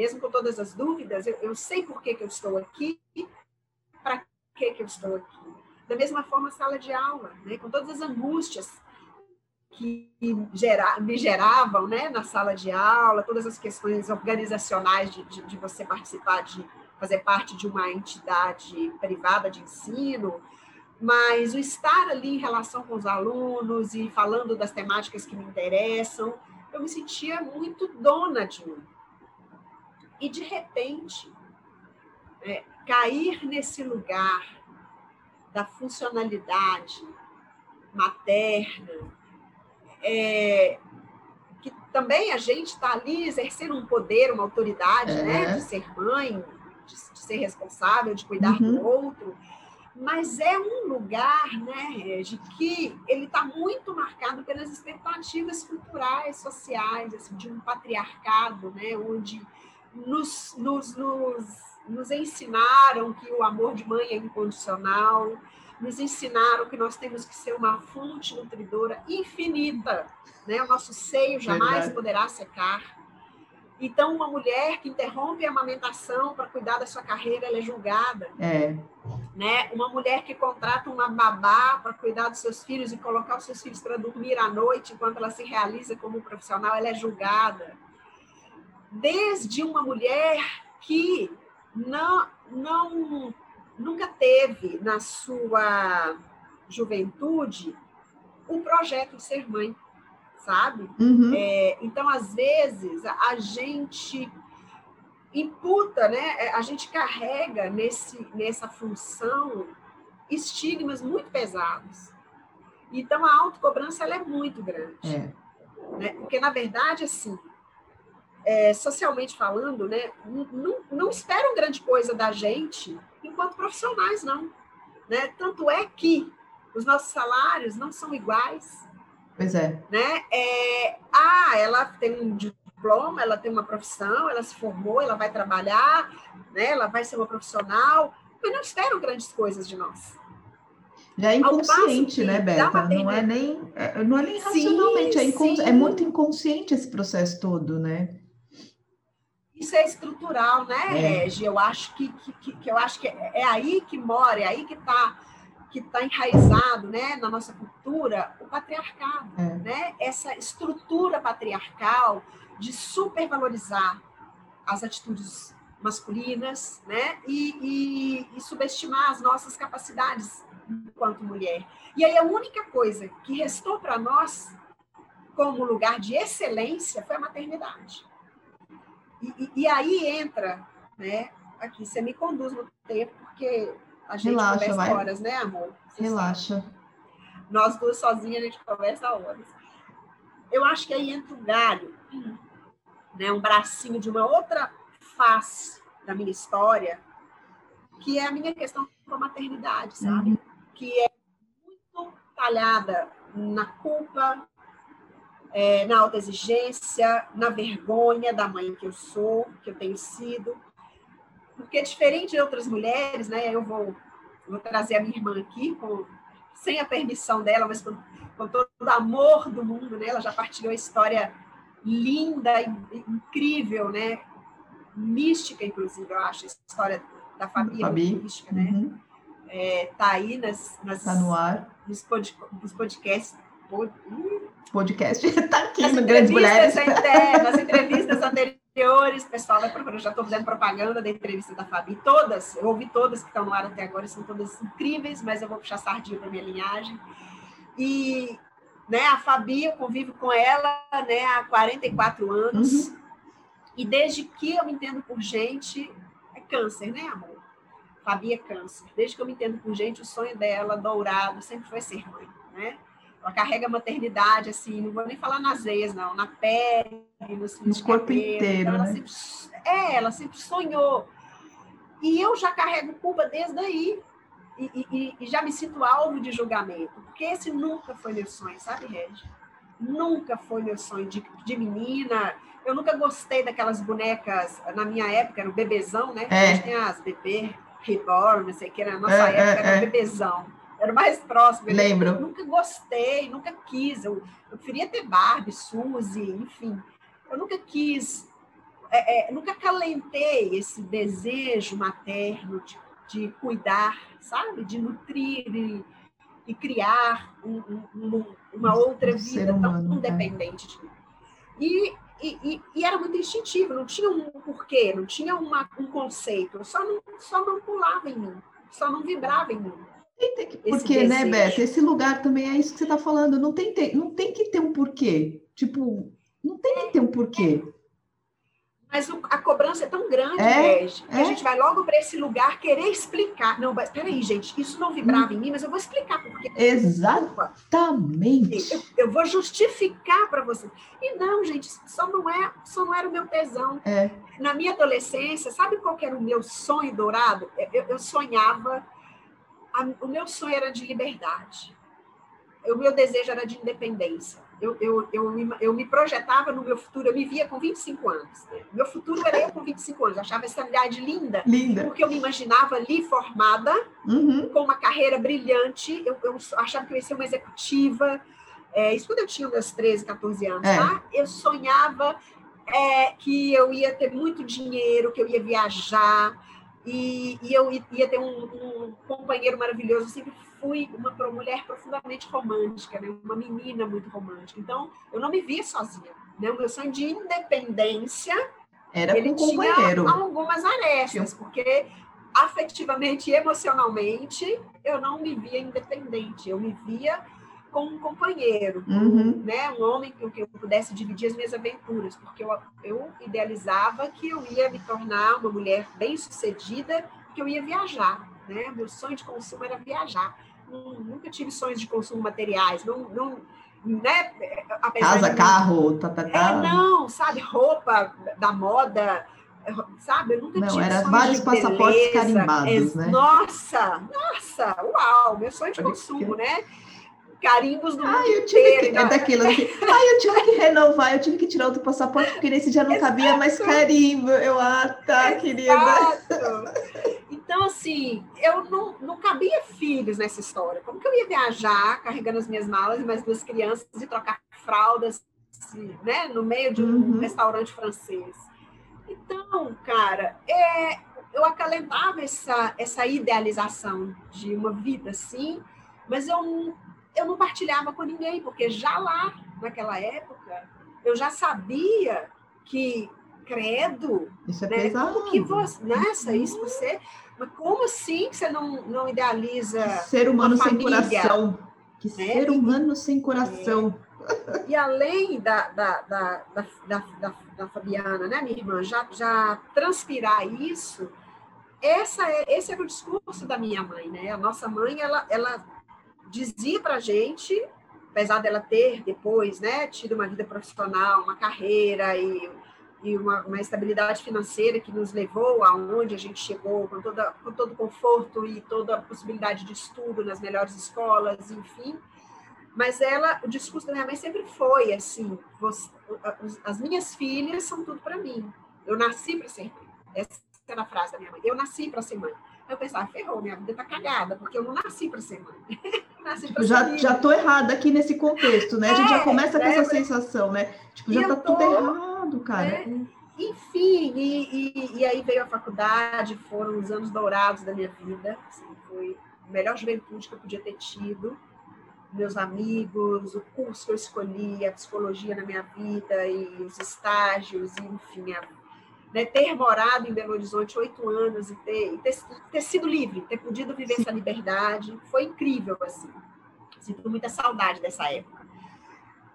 mesmo com todas as dúvidas, eu, eu sei por que, que eu estou aqui, para que, que eu estou aqui. Da mesma forma, a sala de aula, né, com todas as angústias que gera, me geravam né, na sala de aula, todas as questões organizacionais de, de, de você participar, de fazer parte de uma entidade privada de ensino, mas o estar ali em relação com os alunos e falando das temáticas que me interessam, eu me sentia muito dona de mim. E, de repente, é, cair nesse lugar da funcionalidade materna, é, que também a gente está ali exercendo um poder, uma autoridade, é. né, de ser mãe, de, de, ser responsável, de cuidar uhum. do outro, mas é um lugar, né, de que ele está muito marcado pelas expectativas culturais, sociais, assim, de um patriarcado, né, onde nos, nos, nos, nos ensinaram que o amor de mãe é incondicional, nos ensinaram que nós temos que ser uma fonte nutridora infinita, né? O nosso seio jamais Verdade. poderá secar. Então, uma mulher que interrompe a amamentação para cuidar da sua carreira, ela é julgada. É. Né? Uma mulher que contrata uma babá para cuidar dos seus filhos e colocar os seus filhos para dormir à noite enquanto ela se realiza como profissional, ela é julgada desde uma mulher que não, não nunca teve na sua juventude o projeto de ser mãe, sabe? Uhum. É, então, às vezes, a gente imputa, né? É, a gente carrega nesse, nessa função estigmas muito pesados. Então, a autocobrança ela é muito grande. É. Né? Porque, na verdade, assim, é, socialmente falando, né, não, não esperam grande coisa da gente enquanto profissionais, não. Né? Tanto é que os nossos salários não são iguais. Pois é. Né? É, ah, ela tem um diploma, ela tem uma profissão, ela se formou, ela vai trabalhar, né? ela vai ser uma profissional, mas não esperam grandes coisas de nós. Já é inconsciente, né, Beta? Não é nem, é, não é nem racionalmente, sim, é, incons... é muito inconsciente esse processo todo, né? Isso é estrutural, né, é. Regi? Eu acho que, que, que, eu acho que é aí que mora, é aí que está que está enraizado né, na nossa cultura o patriarcado, é. né? essa estrutura patriarcal de supervalorizar as atitudes masculinas né? e, e, e subestimar as nossas capacidades enquanto mulher. E aí a única coisa que restou para nós como lugar de excelência foi a maternidade. E, e, aí entra, né? Aqui, você me conduz no tempo, porque a gente Relaxa, conversa vai. horas, né, amor? Você Relaxa. Sabe. Nós duas sozinhas, a gente conversa horas. Eu acho que aí entra o galho, né? Um bracinho de uma outra face da minha história, que é a minha questão com a maternidade, sabe? Uhum. Que é muito talhada na culpa, é, na autoexigência, na vergonha da mãe que eu sou, que eu tenho sido. Porque diferente de outras mulheres, né, eu vou, vou trazer a minha irmã aqui, com, sem a permissão dela, mas com, com todo o amor do mundo, né, ela já partilhou a história linda, incrível, né, mística, inclusive, eu acho, a história da família Fabi. mística, né? Uhum. É, tá aí nas, nas, tá no ar. Nos, pod, nos podcasts podcast está [laughs] aqui nas no Grandes Mulheres. nas entrevistas anteriores, pessoal vai procurar, já estou fazendo propaganda da entrevista da Fabi, todas, eu ouvi todas que estão no ar até agora, são todas incríveis, mas eu vou puxar sardinha para minha linhagem. E né, a Fabi, eu convivo com ela né, há 44 anos, uhum. e desde que eu me entendo por gente, é câncer, né, amor? Fabi é câncer. Desde que eu me entendo por gente, o sonho dela, dourado, sempre foi ser mãe, né? Ela carrega a maternidade, assim, não vou nem falar nas veias, não, na pele, no, no corpo cabelo. inteiro. Então, ela né? sempre, é, ela sempre sonhou. E eu já carrego culpa desde aí. E, e, e, já me sinto alvo de julgamento, porque esse nunca foi meu sonho, sabe, Regi? Nunca foi meu sonho de, de menina. Eu nunca gostei daquelas bonecas, na minha época, era o bebezão, né? É. Hoje tem as bebê, reborn, não sei o que, na nossa é, época é, era o é. bebezão era o mais próximo. Lembro. Eu nunca gostei, nunca quis. Eu, eu queria ter Barbie, Suzy, enfim. Eu nunca quis, é, é, nunca calentei esse desejo materno de, de cuidar, sabe? De nutrir e, e criar um, um, uma outra um vida humano, tão independente de mim. E, e, e, era muito instintivo, não tinha um porquê, não tinha uma, um conceito, só não, só não pulava em mim, só não vibrava em mim. Que, porque, né, Beto? Esse lugar também é isso que você está falando. Não tem, não tem que ter um porquê. Tipo, não tem que ter um porquê. Mas o, a cobrança é tão grande, é, que é. a gente vai logo para esse lugar querer explicar. Não, mas peraí, gente, isso não vibrava hum. em mim, mas eu vou explicar por quê. Exatamente. Eu, eu vou justificar para você. E não, gente, só não, é, só não era o meu tesão. É. Na minha adolescência, sabe qual era o meu sonho dourado? eu, eu sonhava a, o meu sonho era de liberdade. O meu desejo era de independência. Eu, eu, eu, eu me projetava no meu futuro, eu me via com 25 anos. Né? Meu futuro era eu com 25 anos. Eu achava essa idade linda, linda. porque eu me imaginava ali formada, uhum. com uma carreira brilhante. Eu, eu achava que eu ia ser uma executiva. É, isso quando eu tinha meus 13, 14 anos. É. Tá? Eu sonhava é, que eu ia ter muito dinheiro, que eu ia viajar e, e eu ia ter um, um, companheiro maravilhoso. Eu sempre fui uma mulher profundamente romântica, né? uma menina muito romântica. Então, eu não me via sozinha. Né? O meu sonho de independência era ele com companheiro. tinha algumas arestas, porque afetivamente e emocionalmente eu não me via independente. Eu me via com um companheiro, uhum. né? um homem com quem eu pudesse dividir as minhas aventuras, porque eu, eu idealizava que eu ia me tornar uma mulher bem-sucedida, que eu ia viajar. Né? Meu sonho de consumo era viajar. Nunca tive sonhos de consumo materiais, não, não né? Casa, de... carro, tá, tá, tá. É, não, sabe, roupa da moda, sabe? Eu nunca não, tive era vários passaportes carimbados, é, né? Nossa, nossa, uau, meu sonho de consumo, né? Carimbos do eu tive inteiro. Que, é daquilo assim, ah, eu tive que renovar, eu tive que tirar outro passaporte, porque nesse dia não Exato. cabia mais carimbo. Eu, ah, tá, Exato. querida. Então, assim, eu não, não cabia filhos nessa história. Como que eu ia viajar carregando as minhas malas e mais duas crianças e trocar fraldas né, no meio de um uhum. restaurante francês? Então, cara, é, eu acalentava essa, essa idealização de uma vida assim, mas eu, eu não partilhava com ninguém, porque já lá, naquela época, eu já sabia que credo. Isso é né? pesado. Como que você, nessa, isso você. Mas como assim que você não, não idealiza. Que ser humano sem coração. Que né? ser humano sem coração. É. E além da, da, da, da, da, da, Fabiana, né, minha irmã, já, já transpirar isso, essa é, esse era o discurso da minha mãe, né? A nossa mãe, ela, ela dizia para gente, apesar dela ter depois, né, tido uma vida profissional, uma carreira e e uma, uma, estabilidade financeira que nos levou aonde a gente chegou, com, toda, com todo conforto e toda a possibilidade de estudo nas melhores escolas, enfim. Mas ela, o discurso da minha mãe sempre foi assim: você, as minhas filhas são tudo para mim. Eu nasci para ser mãe. Essa era a frase da minha mãe. Eu nasci para ser mãe. Eu pensava, ferrou, minha vida tá cagada, porque eu não nasci para ser mãe. [laughs] nasci tipo, já, ser já tô errada aqui nesse contexto, né? A gente é, já começa com é, essa sensação, né? Tipo, já tá tô, tudo errado, cara. É, enfim, e, e, e, aí veio a faculdade, foram os anos dourados da minha vida. Assim, foi a melhor juventude que eu podia ter tido. Meus amigos, o curso que eu escolhi, a psicologia na minha vida e os estágios, enfim, a né, ter morado em Belo Horizonte oito anos e, ter, e ter, ter, sido livre, ter podido viver essa liberdade, foi incrível, assim. Sinto muita saudade dessa época.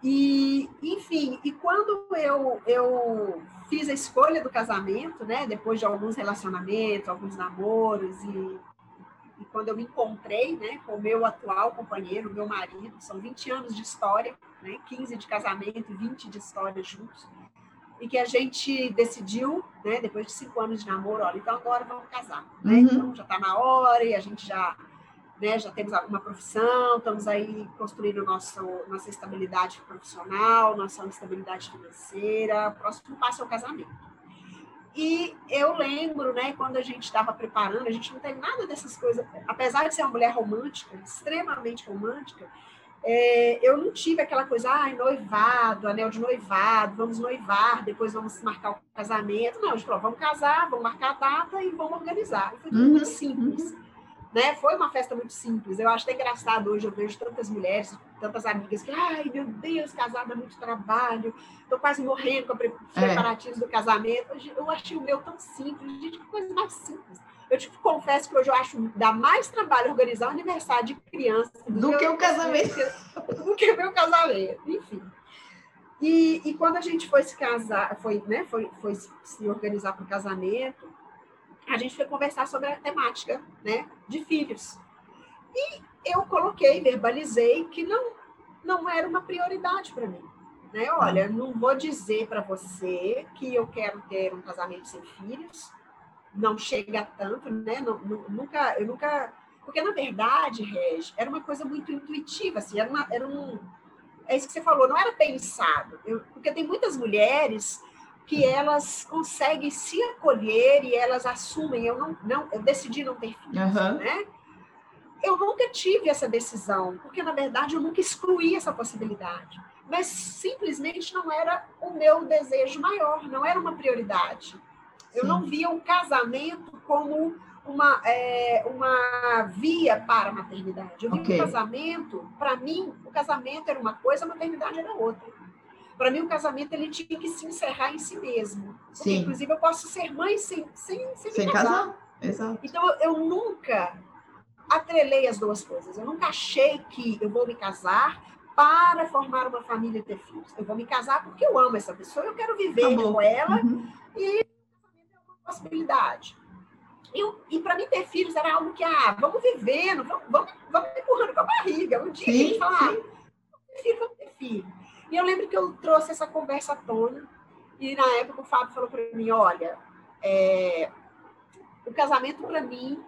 E, enfim, e quando eu, eu fiz a escolha do casamento, né, depois de alguns relacionamentos, alguns namoros, e, e quando eu me encontrei né, com o meu atual companheiro, meu marido, são 20 anos de história, né, 15 de casamento e 20 de história juntos, e que a gente decidiu, né, depois de cinco anos de namoro, olha, então agora vamos casar, né? Uhum. Então já está na hora e a gente já, né, já temos uma profissão, estamos aí construindo nosso, nossa estabilidade profissional, nossa estabilidade financeira, o próximo passo é o casamento. E eu lembro, né, quando a gente estava preparando, a gente não tem nada dessas coisas, apesar de ser uma mulher romântica, extremamente romântica, é, eu não tive aquela coisa, ah, noivado, anel de noivado, vamos noivar, depois vamos marcar o casamento. Não, a gente falou, vamos casar, vamos marcar a data e vamos organizar. E foi tudo uhum, muito simples. Uhum. Né? Foi uma festa muito simples. Eu acho até engraçado hoje, eu vejo tantas mulheres, tantas amigas que, ai, meu Deus, casada é muito trabalho, estou quase morrendo com os é. preparativos é. do casamento. Eu achei o meu tão simples. Gente, que coisa mais simples. Eu te confesso que hoje eu acho dá mais trabalho organizar o aniversário de criança do, do que o casamento. Do que meu casamento, enfim. E, e quando a gente foi se casar, foi, né, foi, foi se organizar para o casamento, a gente foi conversar sobre a temática né, de filhos. E eu coloquei, verbalizei que não, não era uma prioridade para mim. Né? Olha, não vou dizer para você que eu quero ter um casamento sem filhos, não chega tanto, né? Não, nunca, eu nunca. Porque, na verdade, Reg, era uma coisa muito intuitiva, assim, era, uma, era um. É isso que você falou, não era pensado. Eu, porque tem muitas mulheres que elas conseguem se acolher e elas assumem. Eu não, não eu decidi não ter filhos, uhum. né? Eu nunca tive essa decisão, porque na verdade eu nunca excluí essa possibilidade. Mas simplesmente não era o meu desejo maior, não era uma prioridade. Eu Sim. não via o casamento como uma, é, uma via para a maternidade. Eu via okay. o casamento, para mim, o casamento era uma coisa, a maternidade era outra. Para mim, o casamento ele tinha que se encerrar em si mesmo. Porque, Sim. inclusive, eu posso ser mãe sem, sem, sem, sem casar. casar. Exato. Então, eu nunca atrelei as duas coisas. Eu nunca achei que eu vou me casar para formar uma família e ter filhos. Eu vou me casar porque eu amo essa pessoa, eu quero viver Acabou. com ela uhum. e possibilidade. E, e para mim, ter filhos era algo que, ah, vamos vivendo, vamos, vamos, vamos empurrando com a barriga. Um dia sim, a gente fala, ah, vamos ter filho, vamos ter filho. E eu lembro que eu trouxe essa conversa à tona, e na época o Fábio falou para mim: olha, é, o casamento para mim,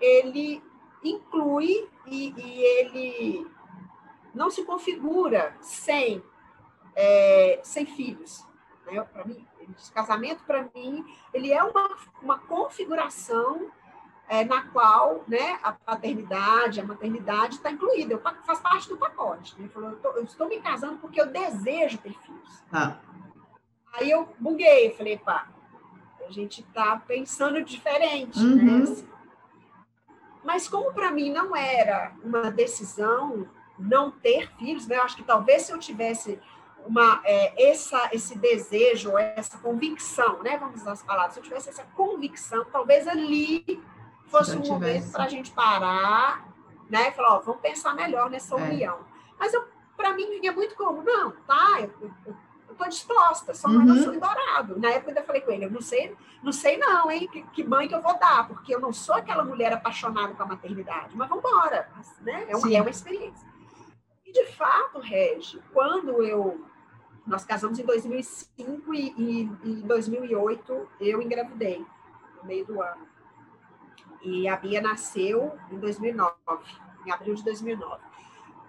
ele inclui e, e, ele não se configura sem, é, sem filhos. Né? Para mim, casamento, para mim, ele é uma, uma configuração é, na qual né, a paternidade, a maternidade está incluída, eu, faz parte do pacote. Né? Ele falou, eu, tô, eu, estou me casando porque eu desejo ter filhos. Ah. Aí eu buguei, falei, pá, A gente está pensando diferente, né? uhum. né? Mas como para mim não era uma decisão não ter filhos, né? Eu acho que talvez se eu tivesse uma, é, essa, esse desejo, essa convicção, né? Vamos usar as palavras. Se eu tivesse essa convicção, talvez ali fosse um momento para a gente parar, né? E falar, ó, vamos pensar melhor nessa é. união. Mas para mim vinha muito como, não, tá, eu, eu, eu tô disposta, sou uma uhum. em dourado. Na época eu falei com ele, eu não sei, não sei não, hein, que, que mãe que eu vou dar, porque eu não sou aquela mulher apaixonada com a maternidade, mas vamos embora, né? É uma, é uma experiência. E de fato, Regi, quando eu nós casamos em 2005 e, e em 2008 eu engravidei, no meio do ano. E a Bia nasceu em 2009, em abril de 2009.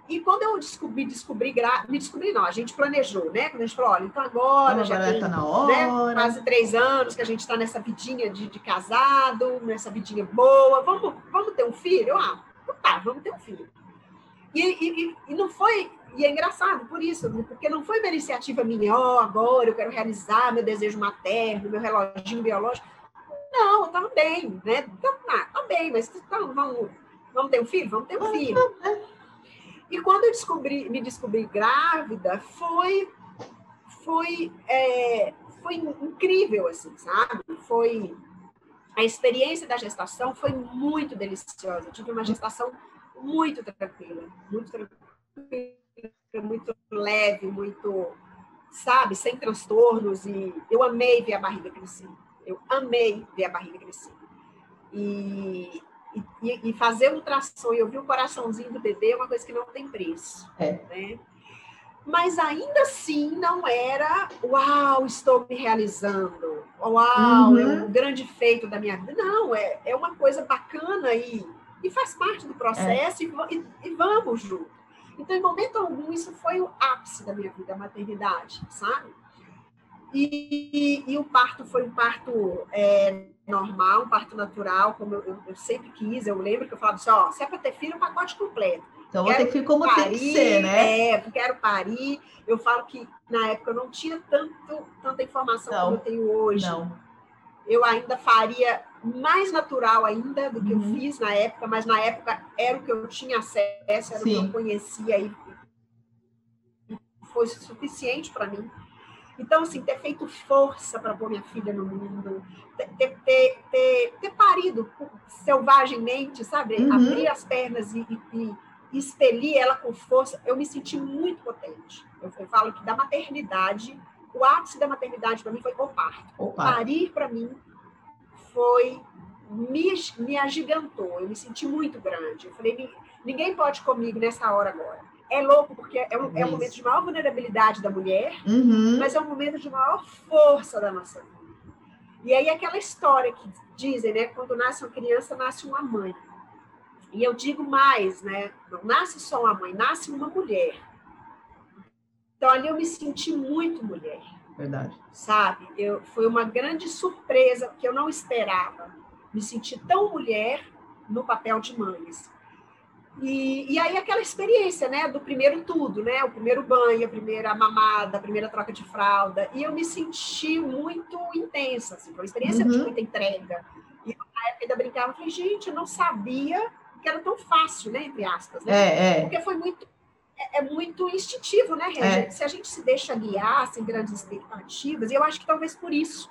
E quando eu descobri, descobri, me descobri não, a gente planejou, né? Quando a gente falou, olha, então agora já tem tá na hora. Né, quase três anos que a gente está nessa vidinha de, de, casado, nessa vidinha boa, vamos, vamos ter um filho? Ah, tá, vamos ter um filho. E, e, e não foi e é engraçado por isso, porque não foi uma iniciativa minha, ó, oh, agora eu quero realizar meu desejo materno, meu reloginho biológico. Não, eu estava bem, né? Tá, tá bem, mas então, vamos, vamos ter um filho? Vamos ter um filho. E quando eu descobri, me descobri grávida, foi foi é, foi incrível assim, sabe? Foi a experiência da gestação foi muito deliciosa. Eu tive uma gestação muito tranquila, muito tranquila muito leve, muito, sabe, sem transtornos. E eu amei ver a barriga crescer. Eu amei ver a barriga crescer. E, e, e fazer ultrassom e ouvir o coraçãozinho do bebê é uma coisa que não tem preço. É. Né? Mas ainda assim não era, uau, estou me realizando. Uau, uhum. é um grande feito da minha vida. Não, é, é uma coisa bacana e, e faz parte do processo é. e, e, vamos junto. Então, em momento algum, isso foi o ápice da minha vida, a maternidade, sabe? E, e, e o parto foi um parto é, normal, um parto natural, como eu, eu, sempre quis. Eu lembro que eu falava assim: ó, se é para ter filho, um pacote completo. Então, vou ter filho como parir, tem que ser, né? É, quero parir. Eu falo que na época eu não tinha tanto, tanta informação não, como eu tenho hoje. Não. Eu ainda faria mais natural ainda do que uhum. eu fiz na época, mas na época era o que eu tinha acesso, era Sim. o que eu conhecia e foi suficiente para mim. Então, assim, ter feito força para pôr minha filha no mundo, ter, ter, ter, ter parido selvagemmente, sabe? Uhum. Abrir as pernas e, e, e, expelir ela com força, eu me senti muito potente. Eu, eu falo que da maternidade, o ápice da maternidade para mim foi o parto. O parto. Parir para mim foi me, me agigantou, eu me senti muito grande. Eu falei, ninguém pode comigo nessa hora agora. É louco, porque é um, é um momento de maior vulnerabilidade da mulher, uhum. mas é um momento de maior força da nossa vida. E aí aquela história que dizem, né? Quando nasce uma criança, nasce uma mãe. E eu digo mais, né? Não nasce só uma mãe, nasce uma mulher. Então ali eu me senti muito mulher. Verdade. Sabe? Eu, foi uma grande surpresa que eu não esperava. Me senti tão mulher no papel de mães. E, e aí aquela experiência, né, do primeiro tudo, né, o primeiro banho, a primeira mamada, a primeira troca de fralda, e eu me senti muito intensa, assim, foi uma experiência uhum. de muita entrega. E na época ainda brincava, falei, gente, eu não sabia que era tão fácil, né, entre aspas, né? É, é. Porque foi muito é, é, muito instintivo, né, Regia? É. Se a gente se deixa guiar sem grandes expectativas, e eu acho que talvez por isso,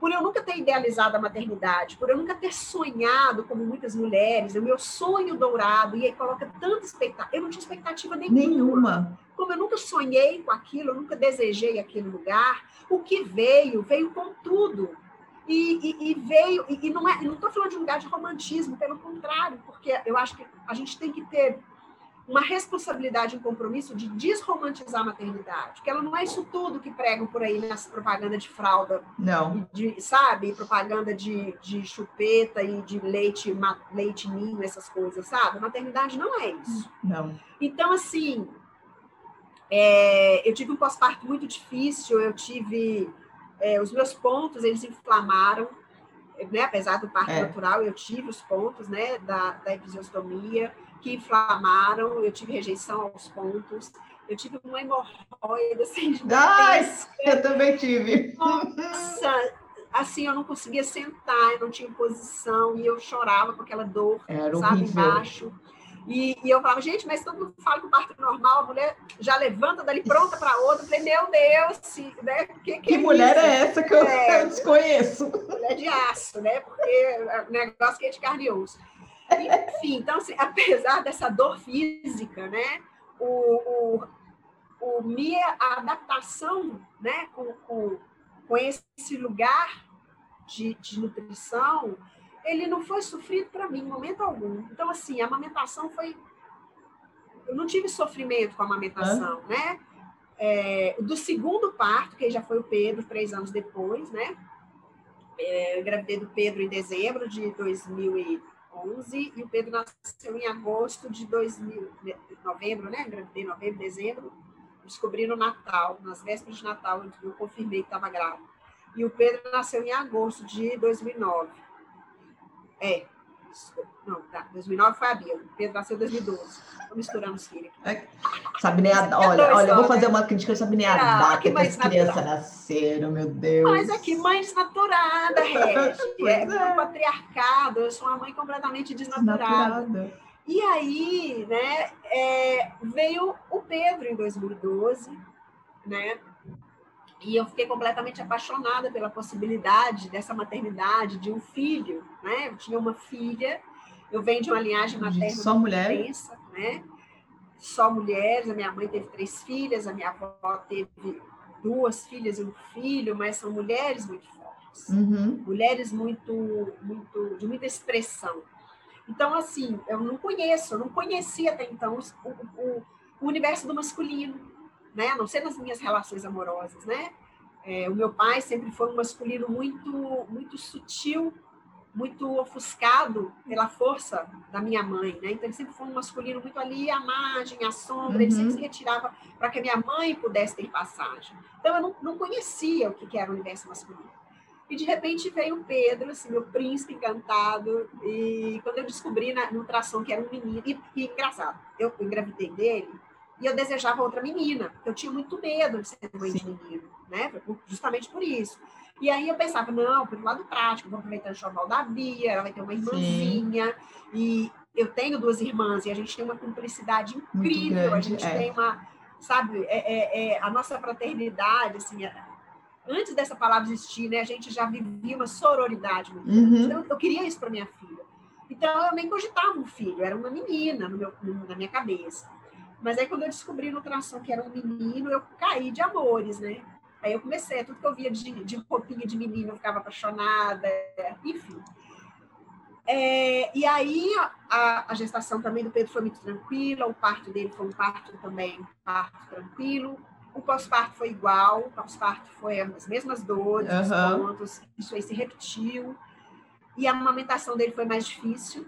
por eu nunca ter idealizado a maternidade, por eu nunca ter sonhado como muitas mulheres, o meu sonho dourado, e aí coloca tanta expectativa, eu não tinha expectativa nenhuma. nenhuma. Como eu nunca sonhei com aquilo, eu nunca desejei aquele lugar, o que veio, veio com tudo. E, e, e veio, e, e não é, não estou falando de um lugar de romantismo, pelo contrário, porque eu acho que a gente tem que ter uma responsabilidade, um compromisso de desromantizar a maternidade, que ela não é isso tudo que pregam por aí nessa propaganda de fralda, não, de, sabe, propaganda de, de chupeta e de leite, leite ninho, essas coisas, sabe? A maternidade não é isso. Não. Então, assim, é, eu tive um pós-parto muito difícil, eu tive é, os meus pontos, eles inflamaram, né? Apesar do parto é. natural, eu tive os pontos, né? Da, da episostomia que inflamaram, eu tive rejeição aos pontos, eu tive uma hemorroida assim, Ai, eu também tive. Nossa, assim, eu não conseguia sentar, eu não tinha posição, e eu chorava com aquela dor, Era sabe, horrível. embaixo. E, e eu falava, gente, mas todo mundo fala que o parto é normal, a mulher já levanta dali pronta para outra. Eu falei, meu Deus, se, né? Que, que, Que é mulher isso? é essa que eu, É. eu [laughs] desconheço? mulher de aço, né? Porque é um negócio que é de carne e osso. Enfim, então, assim, apesar dessa dor física, né? O, o, o minha adaptação, né? Com, com, com esse lugar de, de nutrição, ele não foi sofrido para mim em momento algum. Então, assim, a amamentação foi. Eu não tive sofrimento com a amamentação, né? É, do segundo parto, que já foi o Pedro, três anos depois, né? É, eu engravidei do Pedro em dezembro de 2011 e o Pedro nasceu em agosto de 2000, novembro, né? Em novembro, dezembro. Descobri no Natal, nas vésperas de Natal, eu confirmei que estava grávida. E o Pedro nasceu em agosto de 2009. É. Não, tá. 2009 foi a Bia. Pedro nasceu em 2012. Estou misturando os filhos aqui. A, Você olha, olha, eu vou fazer né? uma crítica, nem a Ah, data que que as crianças nasceram, meu Deus. Mas aqui, mãe desnaturada, [laughs] Regi. É, é. patriarcado. Eu sou uma mãe completamente desnaturada. Desnaturada. E aí, né, é, veio o Pedro em 2012, né? E eu fiquei completamente apaixonada pela possibilidade dessa maternidade, de um filho, né? Eu tinha uma filha, eu venho de uma linhagem materna Só mulher? intensa, né? Só mulheres, a minha mãe teve três filhas, a minha avó teve duas filhas e um filho, mas são mulheres muito fortes Uhum. mulheres muito, muito, de muita expressão. Então, assim, eu não conheço, eu não conhecia até então o, o- o universo do masculino, né? A não ser nas minhas relações amorosas, né? É, o meu pai sempre foi um masculino muito, muito sutil, muito ofuscado pela força da minha mãe, né? Então ele sempre foi um masculino muito ali à margem, à sombra, ele Uhum. sempre se retirava para que a minha mãe pudesse ter passagem. Então eu não, não conhecia o que que era o universo masculino. E de repente veio o Pedro, assim, meu príncipe encantado. E quando eu descobri na, no ultrassom que era um menino, e, e engraçado, eu engravidei dele e eu desejava outra menina. Eu tinha muito medo de ser mãe de menino, né? Justamente por isso. E aí eu pensava, não, pelo lado prático, vou aproveitar o enxoval da Bia, ela vai ter uma irmãzinha. E eu tenho duas irmãs e a gente tem uma cumplicidade incrível. a grande, gente é. tem uma, sabe, é, é- é a nossa fraternidade, assim, é- antes dessa palavra existir, né, a gente já vivia uma sororidade. Uhum. Então, eu queria isso para minha filha. Então, eu nem cogitava um filho, era uma menina no meu, na minha cabeça. Mas aí, quando eu descobri no ultrassom que era um menino, eu caí de amores, né? Aí eu comecei, tudo que eu via de, de roupinha de menino, eu ficava apaixonada, enfim. É, e aí, a, a gestação também do Pedro foi muito tranquila, o parto dele foi um parto também, um parto tranquilo. O pós-parto foi igual, o pós-parto foi as mesmas dores, os Aham. pontos, isso aí se repetiu. E a amamentação dele foi mais difícil.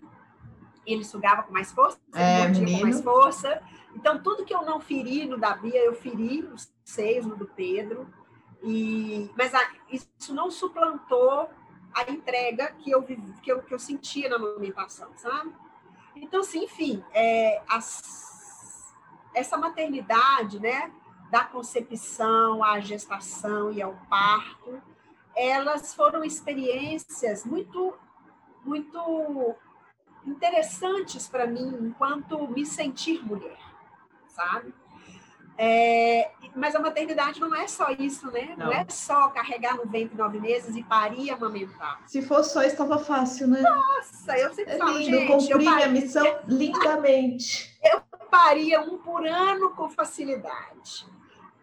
Ele sugava com mais força, ele É, mordia menino. com mais força. Então, tudo que eu não feri no da Bia, eu feri os seios no do Pedro. E, mas a- isso não suplantou a entrega que eu, que eu, que eu sentia na amamentação, sabe? Então, assim, enfim, é, as- essa maternidade, né, da concepção à gestação e ao parto, elas foram experiências muito, muito interessantes para mim enquanto me sentir mulher, sabe? É, mas a maternidade não é só isso, né? Não. Não. é só carregar no ventre nove meses e parir e amamentar. Se fosse só, estava fácil, né? Nossa, eu sempre É falo, lindo, gente, eu cumpri minha pari- missão lindamente. paria um por ano com facilidade.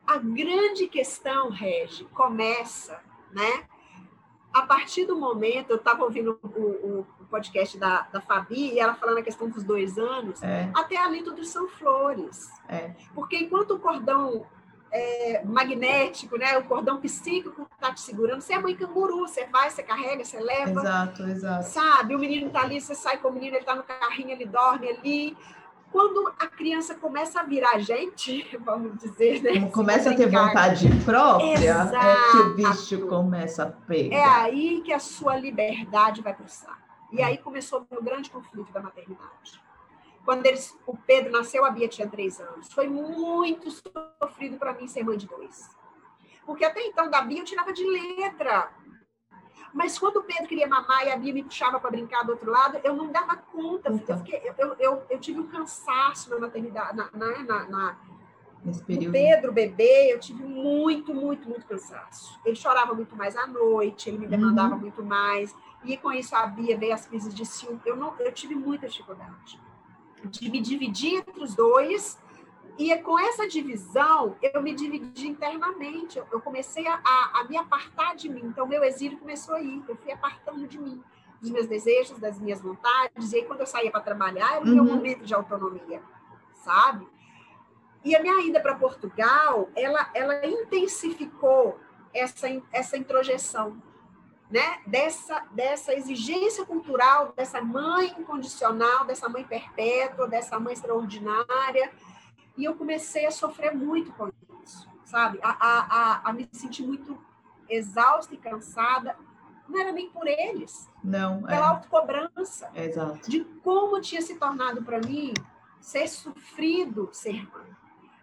A grande questão, Regi, começa, né? A partir do momento, eu estava ouvindo o, o- o podcast da, da Fabi, e ela falando a questão dos dois anos, É, até ali tudo são flores. É. Porque enquanto o cordão é, magnético, né, o cordão psíquico está te segurando, você é mãe canguru, você vai, você carrega, você leva, exato, exato. sabe? O menino está ali, você sai com o menino, ele está no carrinho, ele dorme ali. Quando a criança começa a virar gente, [laughs] vamos dizer, né? Começa a ter brincar, vontade própria, é que o Exato. bicho começa a É pegar. aí que a sua liberdade vai para o saco. E aí começou o meu grande conflito da maternidade. Quando eles, o Pedro nasceu, a Bia tinha três anos. Foi muito sofrido para mim ser mãe de dois. Porque até então, da Bia, eu tirava de letra. Mas quando o Pedro queria mamar e a Bia me puxava para brincar do outro lado, eu não dava conta. Eu, fiquei, eu, eu, eu, tive um cansaço na maternidade, na, na, na, Nesse período. Pedro, bebê, eu tive muito, muito, muito cansaço. Ele chorava muito mais à noite, ele me demandava uhum. muito mais. E com isso a Bia veio as crises de ciúme. Eu, não, eu tive muita dificuldade de me dividir entre os dois. E com essa divisão, eu me dividi internamente. Eu comecei a, a, a me apartar de mim. Então, meu exílio começou aí. Eu fui apartando de mim, dos meus desejos, das minhas vontades. E aí, quando eu saía para trabalhar, era o uhum. meu momento de autonomia, sabe? E a minha ida para Portugal, ela, ela intensificou essa, essa introjeção, né? Dessa, dessa exigência cultural, dessa mãe incondicional, dessa mãe perpétua, dessa mãe extraordinária. E eu comecei a sofrer muito com isso, sabe? A, a, a, a me sentir muito exausta e cansada. Não era nem por eles. Não. Pela é. autocobrança. Exato. De como tinha se tornado para mim ser sofrido ser mãe.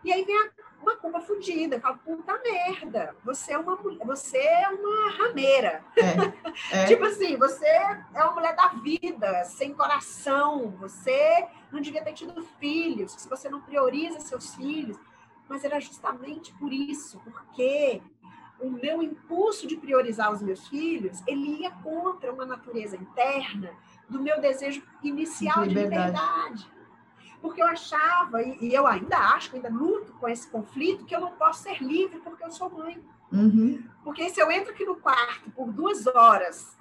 E aí vem a, uma culpa fodida. Eu falo, puta merda, você é uma, você é uma rameira. É, [laughs] é. tipo assim, você é uma mulher da vida, sem coração, você não devia ter tido filhos, se você não prioriza seus filhos. Mas era justamente por isso, porque o meu impulso de priorizar os meus filhos, ele ia contra uma natureza interna do meu desejo inicial de liberdade. De liberdade porque eu achava, e, eu ainda acho, ainda luto com esse conflito, que eu não posso ser livre porque eu sou mãe. Uhum. Porque se eu entro aqui no quarto por duas horas,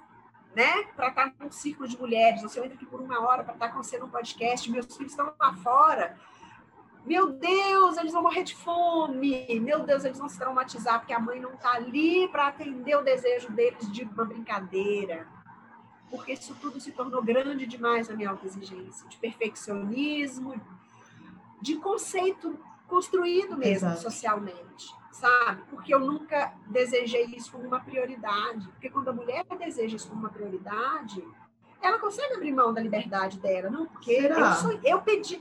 né, para estar num círculo de mulheres, ou se eu entro aqui por uma hora para estar com você num podcast, meus filhos estão lá fora, meu Deus, eles vão morrer de fome, meu Deus, eles vão se traumatizar porque a mãe não está ali para atender o desejo deles de uma brincadeira porque isso tudo se tornou grande demais a minha autoexigência, de perfeccionismo, de conceito construído mesmo Exato. socialmente, sabe? Porque eu nunca desejei isso como uma prioridade. Porque quando a mulher deseja isso como uma prioridade, ela consegue abrir mão da liberdade dela, não? Porque eu, sou, eu pedi.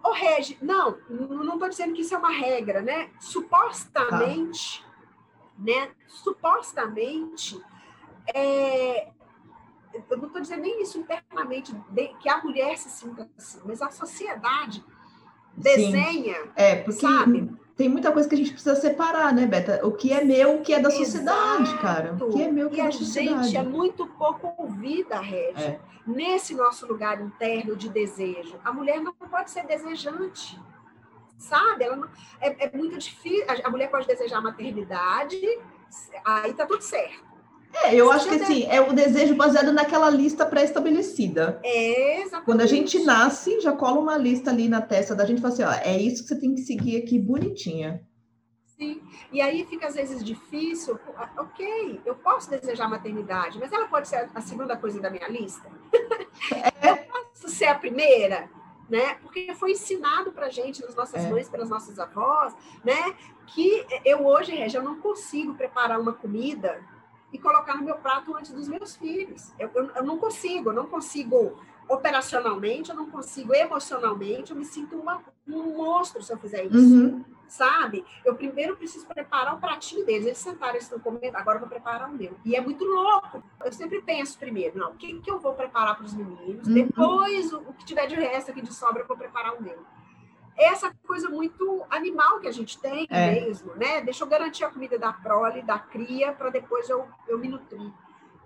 Ô, oh, Regi, não, não estou dizendo que isso é uma regra, né? Supostamente, tá. né? Supostamente, é, eu não estou dizendo nem isso internamente, de, que a mulher se sinta assim, mas a sociedade desenha, Sim. é, porque sabe? Tem muita coisa que a gente precisa separar, né, Beta? O que é meu, o que é da Exato. sociedade, cara. O que é meu, o que e é da sociedade. a gente é muito pouco ouvida, Regi, é. nesse nosso lugar interno de desejo. A mulher não pode ser desejante, sabe? Ela não, é, é muito difícil. A mulher pode desejar maternidade, aí tá tudo certo. É, eu acho que assim, é o desejo baseado naquela lista pré-estabelecida. É, exatamente. Quando a gente nasce, já cola uma lista ali na testa da gente e fala assim, ó, é isso que você tem que seguir aqui bonitinha. Sim, e aí fica às vezes difícil, ok, eu posso desejar maternidade, mas ela pode ser a segunda coisa da minha lista? É. [laughs] eu posso ser a primeira? Né? Porque foi ensinado para gente, nas nossas é. mães, pelas nossas avós, né? Que eu hoje, Regia, eu não consigo preparar uma comida e colocar no meu prato antes dos meus filhos. Eu, eu, eu, não consigo, eu não consigo operacionalmente, eu não consigo emocionalmente, eu me sinto uma, um monstro se eu fizer isso. Uhum. Sabe? Eu primeiro preciso preparar o pratinho deles. Eles sentaram, eles estão comendo, agora eu vou preparar o meu. E é muito louco. Eu sempre penso primeiro, não, o que, que eu vou preparar para os meninos? Uhum. Depois, o, o que tiver de resto aqui de sobra, eu vou preparar o meu essa coisa muito animal que a gente tem é. mesmo, né? Deixa eu garantir a comida da prole, da cria, para depois eu, eu me nutrir.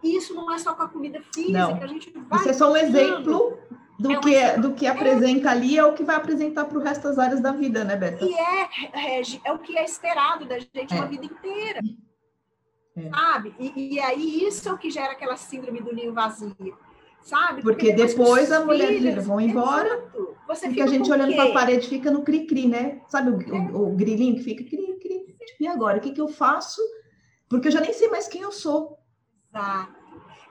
E isso não é só com a comida física, não. a gente vai. Isso é só um exemplo do, é um que, exemplo. do que apresenta é. ali, é o que vai apresentar para o resto das áreas da vida, né, Beta? E é, Regi, é o que é esperado da gente é. uma vida inteira. É. Sabe? E, e aí isso é o que gera aquela síndrome do ninho vazio sabe? Porque, Porque depois, a mulher filhos, vão embora. Você Porque a gente olhando para a parede fica no cri-cri, né? Sabe o, é. o, o, grilinho que fica cri-cri? Tipo, e agora? O que, que eu faço? Porque eu já nem sei mais quem eu sou. Exato.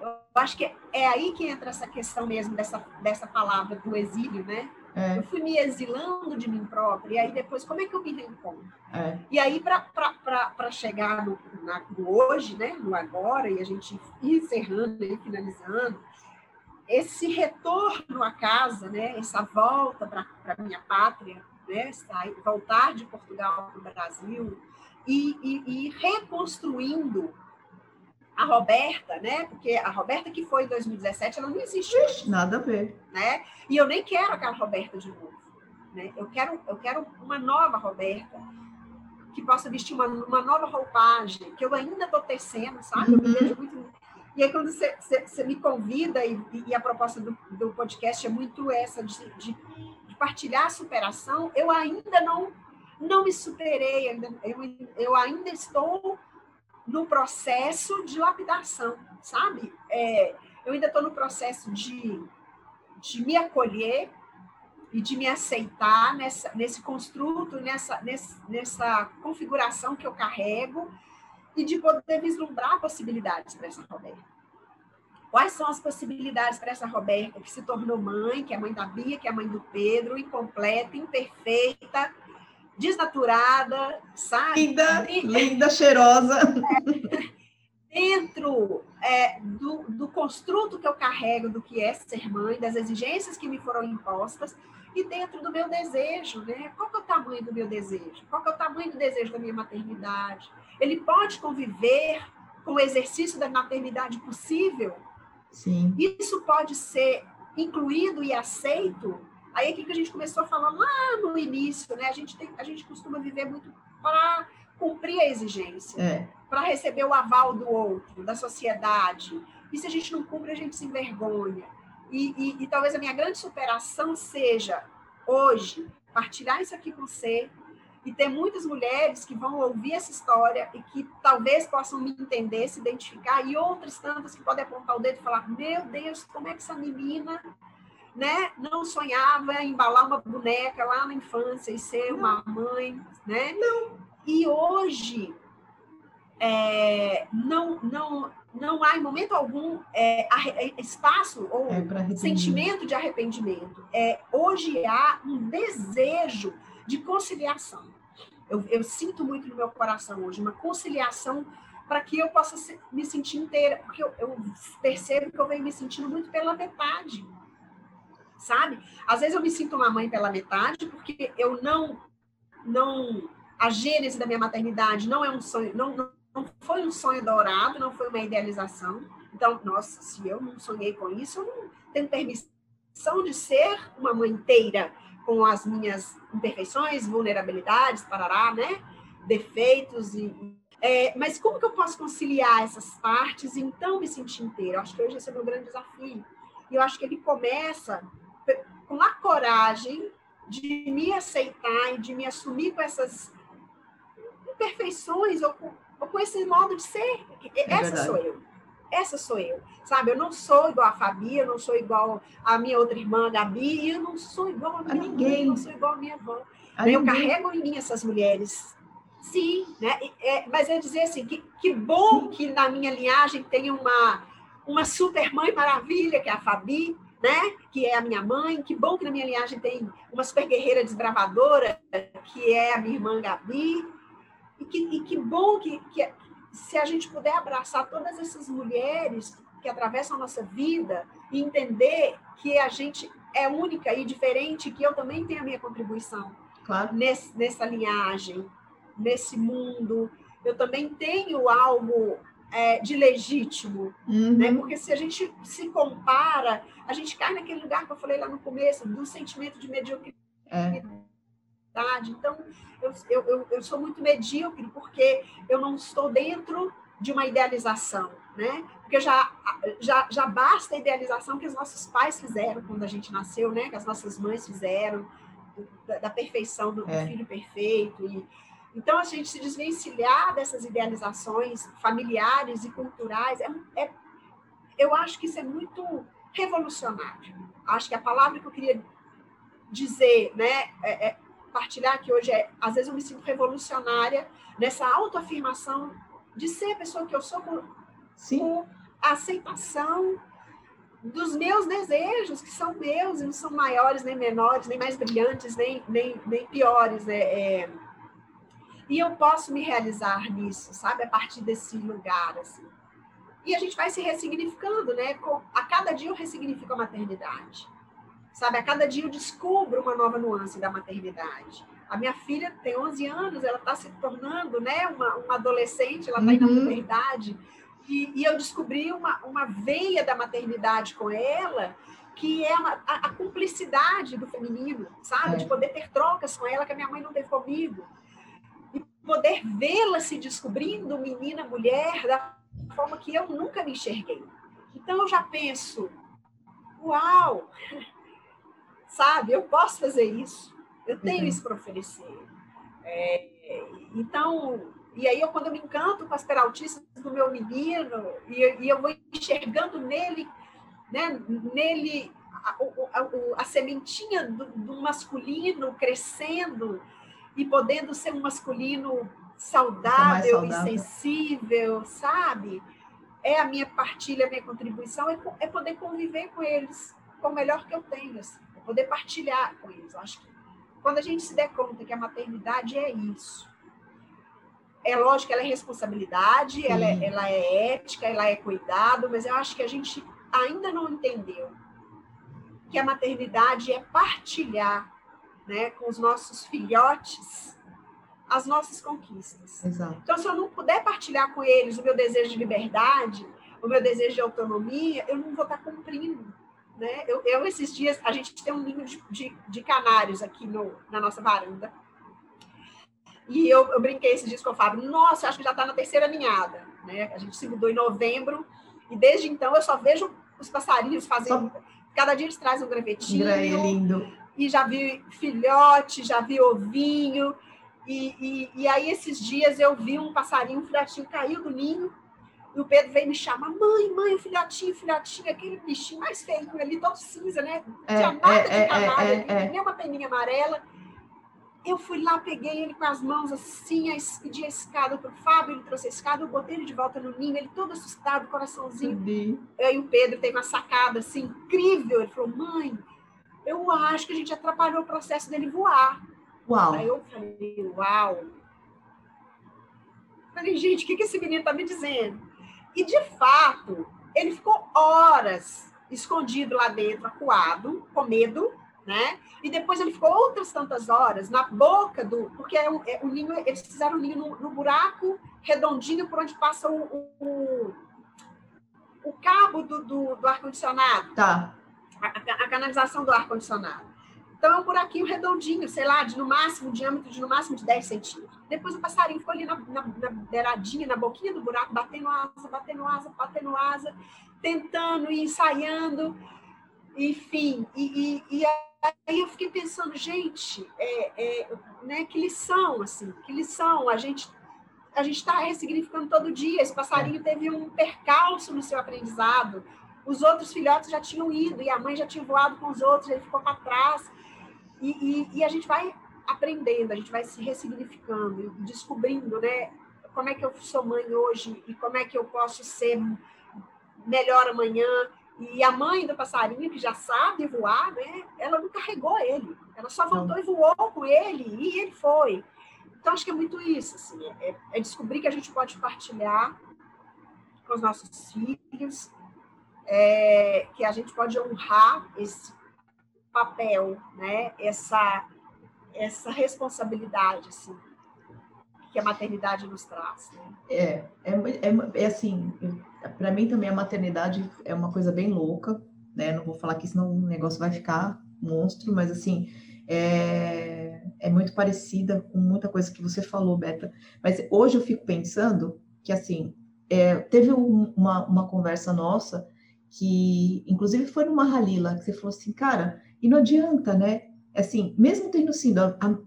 Eu acho que é aí que entra essa questão mesmo dessa, dessa palavra do exílio, né? É. Eu fui me exilando de mim própria, e aí depois, como é que eu me reencontro? É. E aí, para chegar no, na, no hoje, né, no agora, e a gente ir encerrando e finalizando, esse retorno à casa, né, essa volta para a minha pátria, né, voltar de Portugal para o Brasil e, e, e, reconstruindo a Roberta, né? Porque a Roberta que foi em 2017, ela não existe. Nada a ver. Né? E eu nem quero aquela Roberta de novo. Né? Eu, quero, eu quero uma nova Roberta que possa vestir uma, uma nova roupagem, que eu ainda estou tecendo, sabe? Uhum. Eu muito... E aí, quando você, me convida, e, e, a proposta do, do podcast é muito essa, de, de, de, partilhar a superação, eu ainda não, não me superei, eu, eu ainda estou no processo de lapidação, sabe? É, eu ainda estou no processo de, de me acolher e de me aceitar nessa, nesse construto, nessa, nessa configuração que eu carrego e de poder vislumbrar possibilidades para essa Roberta. Quais são as possibilidades para essa Roberta que se tornou mãe, que é mãe da Bia, que é mãe do Pedro, incompleta, imperfeita, desnaturada, sabe? Linda, linda, cheirosa. [laughs] Dentro é, do, do construto que eu carrego do que é ser mãe, das exigências que me foram impostas, e dentro do meu desejo, né? Qual é o tamanho do meu desejo? Qual é o tamanho do desejo da minha maternidade? Ele pode conviver com o exercício da maternidade possível? Sim. Isso pode ser incluído e aceito Aí aqui que a gente começou a falar lá no início, né? A gente, tem, a gente costuma viver muito para cumprir a exigência, é. para receber o aval do outro, da sociedade. E se a gente não cumpre, a gente se envergonha. E, e, e talvez a minha grande superação seja, hoje, partilhar isso aqui com você e ter muitas mulheres que vão ouvir essa história e que talvez possam me entender, se identificar, e outras tantas que podem apontar o dedo e falar: Meu Deus, como é que essa menina né, não sonhava em embalar uma boneca lá na infância e ser uma mãe, né? Não. E hoje é, não, não, não há em momento algum é, é espaço ou é sentimento de arrependimento. É, hoje há um desejo de conciliação. Eu, eu sinto muito no meu coração hoje uma conciliação para que eu possa se, me sentir inteira, porque eu, eu percebo que eu venho me sentindo muito pela metade sabe? Às vezes eu me sinto uma mãe pela metade, porque eu não, não, a gênese da minha maternidade não é um sonho, não, não, não foi um sonho dourado, não foi uma idealização. Então, nossa, se eu não sonhei com isso, eu não tenho permissão de ser uma mãe inteira com as minhas imperfeições, vulnerabilidades, parará, né? Defeitos e é, mas como que eu posso conciliar essas partes e então me sentir inteira? Eu acho que hoje esse é o meu grande desafio. E eu acho que ele começa com a coragem de me aceitar e de me assumir com essas imperfeições ou com, ou com esse modo de ser. É Essa verdade. sou eu. Essa sou eu, sabe? Eu não sou igual a Fabi, eu não sou igual a minha outra irmã, Gabi, e eu não sou igual a a ninguém. Mãe, eu não sou igual a minha avó. A eu ninguém. carrego em mim essas mulheres. Sim, né? É, mas é dizer assim, que, que bom que na minha linhagem tem uma, uma super mãe maravilha, que é a Fabi, né? Que é a minha mãe. Que bom que na minha linhagem tem uma super guerreira desbravadora, que é a minha irmã Gabi. E que, e que bom que, que se a gente puder abraçar todas essas mulheres que atravessam a nossa vida e entender que a gente é única e diferente, que eu também tenho a minha contribuição claro. nesse, nessa linhagem, nesse mundo. Eu também tenho algo é, de legítimo, uhum. né? Porque se a gente se compara, a gente cai naquele lugar que eu falei lá no começo, do sentimento de mediocridade. É. Então, eu, eu, eu sou muito medíocre porque eu não estou dentro de uma idealização, né? Porque já, já, já basta a idealização que os nossos pais fizeram quando a gente nasceu, né? Que as nossas mães fizeram, da, da perfeição do, é. filho perfeito e então, a gente se desvencilhar dessas idealizações familiares e culturais, é, é, eu acho que isso é muito revolucionário. Acho que a palavra que eu queria dizer, né, é, é partilhar aqui hoje é, às vezes eu me sinto revolucionária nessa autoafirmação de ser a pessoa que eu sou com, com a aceitação dos meus desejos, que são meus e não são maiores, nem menores, nem mais brilhantes, nem, nem, nem piores. Né? É, e eu posso me realizar nisso, sabe? A partir desse lugar, assim. E a gente vai se ressignificando, né? A cada dia eu ressignifico a maternidade. Sabe? A cada dia eu descubro uma nova nuance da maternidade. A minha filha tem 11 anos, ela está se tornando né, uma, uma adolescente, ela está uhum. na puberdade. E, e, eu descobri uma, uma veia da maternidade com ela, que é uma, a, a, cumplicidade do feminino, sabe? É. De poder ter trocas com ela que a minha mãe não teve comigo. E poder vê-la se descobrindo menina, mulher, da forma que eu nunca me enxerguei. Então eu já penso, uau, sabe? Eu posso fazer isso. Eu tenho uhum. isso para oferecer. É, então, e aí eu quando eu me encanto com as peraltices do meu menino e, e eu vou enxergando nele, né, nele a, a, a sementinha do, do, masculino crescendo e podendo ser um masculino saudável, saudável. e sensível, sabe? É a minha partilha, a minha contribuição, é, é poder conviver com eles com o melhor que eu tenho, assim, poder partilhar com eles. Eu acho que quando a gente se der conta que a maternidade é isso, é lógico que ela é responsabilidade, ela é, ela é ética, ela é cuidado, mas eu acho que a gente ainda não entendeu que a maternidade é partilhar né, com os nossos filhotes as nossas conquistas. Exato. Então, se eu não puder partilhar com eles o meu desejo de liberdade, o meu desejo de autonomia, eu não vou estar cumprindo. Né? Eu, eu esses dias, a gente tem um ninho de, de, de canários aqui no, na nossa varanda. E eu, eu brinquei esses dias com o Fábio, nossa, acho que já está na terceira ninhada. Né? A gente se mudou em novembro, e desde então eu só vejo os passarinhos fazendo. Cada dia eles trazem um gravetinho. É lindo. E já vi filhote, já vi ovinho. E, e, e, aí, esses dias, eu vi um passarinho, um filhotinho caiu do ninho, e o Pedro veio me chamar, mãe, mãe, o filhotinho, filhotinho, aquele bichinho mais feio ali, todo cinza, né? Não é, tinha nada é, de camada, é, é, nem uma peninha amarela. Eu fui lá, peguei ele com as mãos assim, pedi a escada para o Fábio, ele trouxe a escada, eu botei ele de volta no ninho, ele todo assustado, coraçãozinho. Aí o Pedro teve uma sacada assim, incrível. Ele falou, mãe, eu acho que a gente atrapalhou o processo dele voar. Uau. Aí eu falei, uau. Falei, gente, o que, que esse menino está me dizendo? E, de fato, ele ficou horas escondido lá dentro, acuado, com medo, né? E depois ele ficou outras tantas horas na boca do. Porque é o, é, o ninho, eles fizeram o ninho no, no, buraco redondinho por onde passa o, o, o cabo do, do, do ar-condicionado. Tá. A, a, canalização do ar-condicionado. Então, é um buraquinho redondinho, sei lá, de no máximo, um diâmetro de no máximo de 10 centímetros. Depois o passarinho ficou ali na, na, na beiradinha, na boquinha do buraco, batendo asa, batendo asa, batendo asa, tentando e ensaiando, enfim. E, e, e aí eu fiquei pensando, gente, é, é, né, que lição, assim, que lição. A gente a gente está ressignificando todo dia. Esse passarinho teve um percalço no seu aprendizado. Os outros filhotes já tinham ido e a mãe já tinha voado com os outros, ele ficou para trás. E, e, e, a gente vai aprendendo, a gente vai se ressignificando, descobrindo, né? Como é que eu sou mãe hoje e como é que eu posso ser melhor amanhã e a mãe do passarinho, que já sabe voar, né? Ela não carregou ele. Ela só voltou e voou com ele e ele foi. Então, acho que é muito isso, assim. É, é descobrir que a gente pode partilhar com os nossos filhos, é, que a gente pode honrar esse papel, né? Essa, essa responsabilidade, assim, que a maternidade nos traz. Né? É, é, é, é assim, para mim também a maternidade é uma coisa bem louca, né? Não vou falar que senão o negócio vai ficar monstro, mas assim, é, é muito parecida com muita coisa que você falou, Beta. Mas hoje eu fico pensando que, assim, é, teve um, uma, uma conversa nossa que, inclusive, foi numa Halila, que você falou assim, cara, e não adianta, né? Assim, mesmo tendo sido,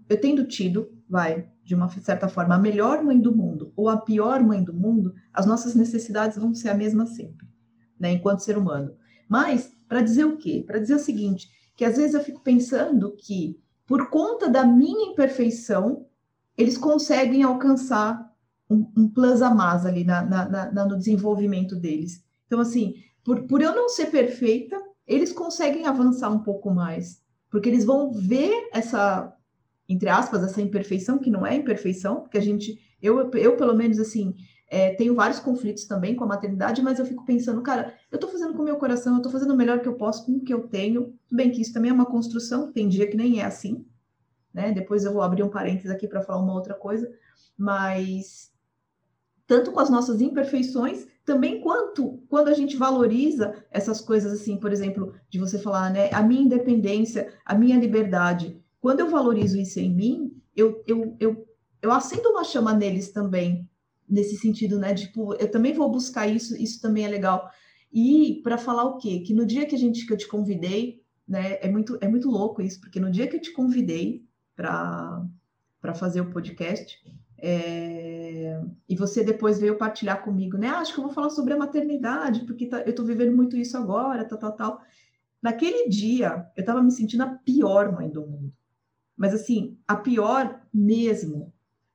eu tendo tido, vai, de uma certa forma, a melhor mãe do mundo ou a pior mãe do mundo, as nossas necessidades vão ser a mesma sempre, né, enquanto ser humano. Mas, para dizer o quê? Para dizer o seguinte, que às vezes eu fico pensando que, por conta da minha imperfeição, eles conseguem alcançar um, um plus a mais ali na, na, na, no desenvolvimento deles. Então, assim, por, por eu não ser perfeita, eles conseguem avançar um pouco mais, porque eles vão ver essa entre aspas, essa imperfeição, que não é imperfeição, porque a gente, eu, eu pelo menos, assim, é, tenho vários conflitos também com a maternidade, mas eu fico pensando, cara, eu tô fazendo com o meu coração, eu tô fazendo o melhor que eu posso com o que eu tenho. Tudo bem que isso também é uma construção, tem dia que nem é assim, né? Depois eu vou abrir um parênteses aqui para falar uma outra coisa, mas tanto com as nossas imperfeições, também quanto quando a gente valoriza essas coisas assim, por exemplo, de você falar, né, a minha independência, a minha liberdade. Quando eu valorizo isso em mim, eu, eu, eu, eu acendo uma chama neles também, nesse sentido, né? Tipo, eu também vou buscar isso, isso também é legal. E para falar o quê? Que no dia que a gente que eu te convidei, né, é muito é muito louco isso, porque no dia que eu te convidei para para fazer o podcast, é... E você depois veio partilhar comigo, né? Ah, acho que eu vou falar sobre a maternidade, porque tá... eu estou vivendo muito isso agora, tal, tal, tal. Naquele dia, eu estava me sentindo a pior mãe do mundo. Mas assim, a pior mesmo.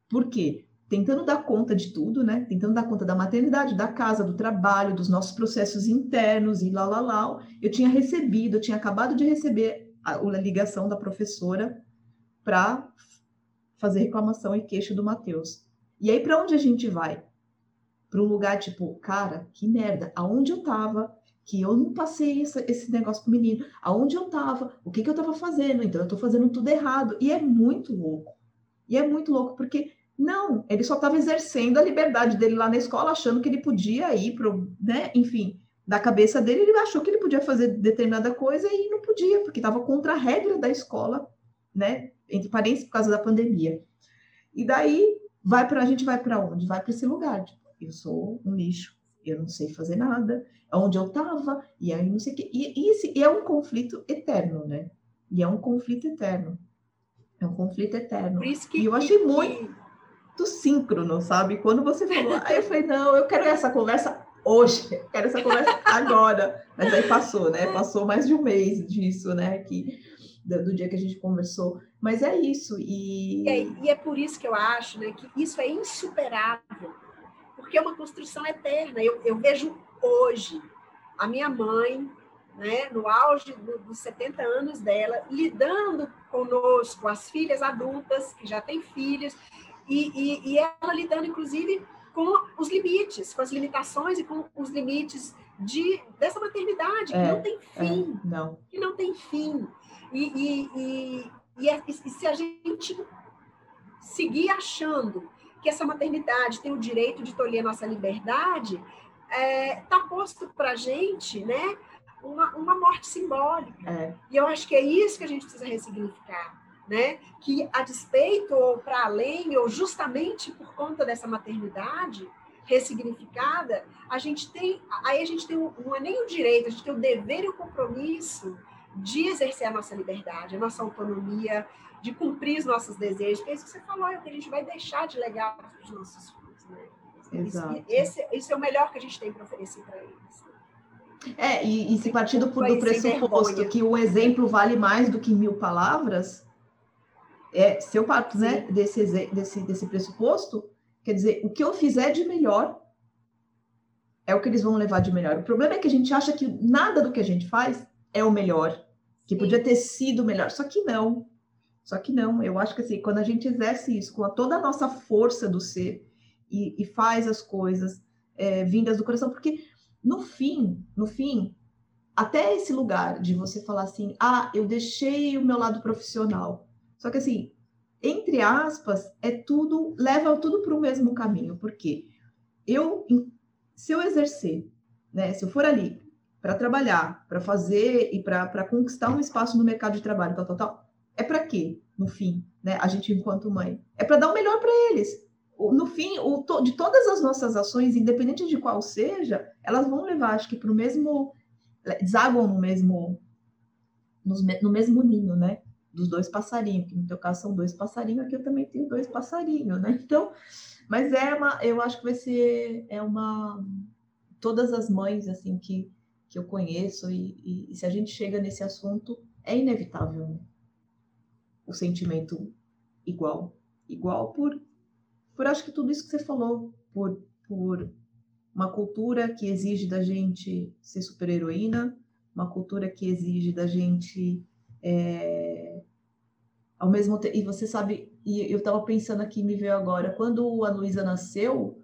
Por quê? Tentando dar conta de tudo, né? Tentando dar conta da maternidade, da casa, do trabalho, dos nossos processos internos e lá, lá, lá. Eu tinha recebido, eu tinha acabado de receber a, a ligação da professora para fazer reclamação e queixa do Matheus. E aí, para onde a gente vai? Para um lugar tipo, cara, que merda, aonde eu tava, que eu não passei esse, esse negócio pro menino, aonde eu tava, o que, que eu tava fazendo, então eu tô fazendo tudo errado. E é muito louco. E é muito louco, porque não, ele só estava exercendo a liberdade dele lá na escola, achando que ele podia ir pro, né, enfim, da cabeça dele, ele achou que ele podia fazer determinada coisa e não podia, porque estava contra a regra da escola, né? Entre parênteses, por causa da pandemia. E daí, vai para a gente vai para onde? Vai para esse lugar. Tipo, eu sou um lixo, eu não sei fazer nada, onde eu estava, e aí não sei o quê. E, e, esse, é um conflito eterno, né? E é um conflito eterno. É um conflito eterno. Que, e eu achei que, muito síncrono, sabe? Quando você falou, aí eu falei, não, eu quero essa conversa hoje, eu quero essa conversa agora. Mas aí passou, né? Passou mais de um mês disso, né? Que, do, do dia que a gente conversou. Mas é isso. E... E, é, e é por isso que eu acho né, que isso é insuperável, porque é uma construção eterna. Eu, eu vejo hoje a minha mãe, né, no auge do, dos 70 anos dela, lidando conosco, as filhas adultas, que já têm filhos, e, e, e ela lidando, inclusive, com os limites, com as limitações e com os limites de, dessa maternidade, é, que não tem fim. É, não. Que não tem fim. E, e, e, é, e se a gente seguir achando que essa maternidade tem o direito de tolher nossa liberdade, está é, tá posto para a gente né, uma, uma morte simbólica. É. E eu acho que é isso que a gente precisa ressignificar. Né? Que a despeito ou para além, ou justamente por conta dessa maternidade ressignificada, a gente tem, aí a gente tem, não é nem o direito, a gente tem o dever e o compromisso de exercer a nossa liberdade, a nossa autonomia, de cumprir os nossos desejos, porque é isso que você falou, é o que a gente vai deixar de legal para os nossos filhos. Né? Exato. Esse, esse é o melhor que a gente tem para oferecer para eles. É, e, e se partindo do, do pressuposto que o exemplo vale mais do que mil palavras, é, se eu parto né, desse, desse, desse pressuposto, quer dizer, o que eu fizer de melhor é o que eles vão levar de melhor. O problema é que a gente acha que nada do que a gente faz é o melhor, que podia ter sido melhor, só que não. Só que não, eu acho que assim, quando a gente exerce isso com a, toda a nossa força do ser e, e faz as coisas é, vindas do coração, porque no fim, no fim, até esse lugar de você falar assim, ah, eu deixei o meu lado profissional. Só que assim, entre aspas, é tudo, leva tudo para o mesmo caminho, porque eu, se eu exercer, né, se eu for ali para trabalhar, para fazer e para conquistar um espaço no mercado de trabalho, tal, tal, tal, é para quê, no fim, né? A gente, enquanto mãe, é para dar o melhor para eles. No fim, o, de todas as nossas ações, independente de qual seja, elas vão levar, acho que, para o mesmo. desaguam no mesmo. no mesmo ninho, né? Dos dois passarinhos, que no teu caso são dois passarinhos, aqui eu também tenho dois passarinhos, né? Então, mas é uma. Eu acho que vai ser. É uma. Todas as mães, assim, que que eu conheço, e, e, e se a gente chega nesse assunto, é inevitável o sentimento igual. Igual por, por acho que tudo isso que você falou, por, por uma cultura que exige da gente ser super-heroína, uma cultura que exige da gente é, ao mesmo tempo. E você sabe, e eu estava pensando aqui, me veio agora, quando a Luísa nasceu,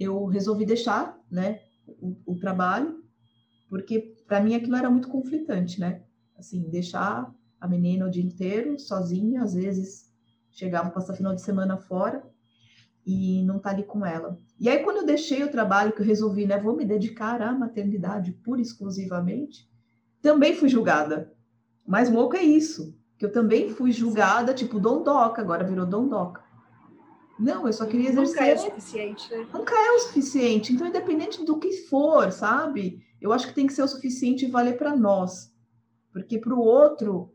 eu resolvi deixar né, o, o trabalho porque para mim aquilo era muito conflitante, né? Assim, deixar a menina o dia inteiro sozinha, às vezes chegava passar final de semana fora. e não tá ali com ela. E aí, quando eu deixei o trabalho, que eu resolvi, né, vou me dedicar à maternidade pura e exclusivamente, também fui julgada. Mas louco é isso, que eu também fui julgada, tipo, dondoca, agora virou dondoca. Não, eu só queria exercer. Nunca é o suficiente, né? Nunca é o suficiente. Então, independente do que for, sabe? Eu acho que tem que ser o suficiente e valer para nós. Porque para o outro,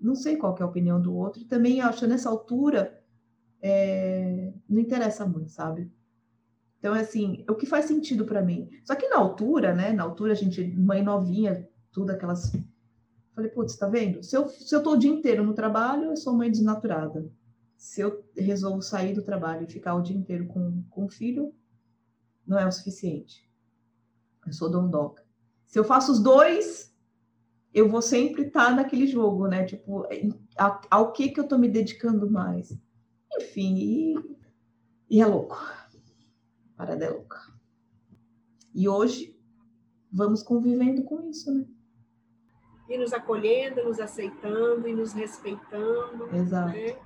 não sei qual é a opinião do outro, e também acho nessa altura é, não interessa muito, sabe? Então, é assim, o que faz sentido para mim. Só que na altura, né? Na altura, a gente, mãe novinha, tudo aquelas. Falei, putz, tá vendo? Se eu, se eu tô o dia inteiro no trabalho, eu sou mãe desnaturada. Se eu resolvo sair do trabalho e ficar o dia inteiro com, com o filho, não é o suficiente. Eu sou dondoca. Se eu faço os dois, eu vou sempre estar tá naquele jogo, né? Tipo, ao, ao que que eu tô me dedicando mais? Enfim, e, e é louco. Parada é louca. E hoje, vamos convivendo com isso, né? E nos acolhendo, nos aceitando e nos respeitando. Exato. Né?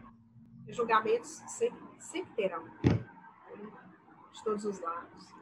Julgamentos sempre, sempre terão. De todos os lados.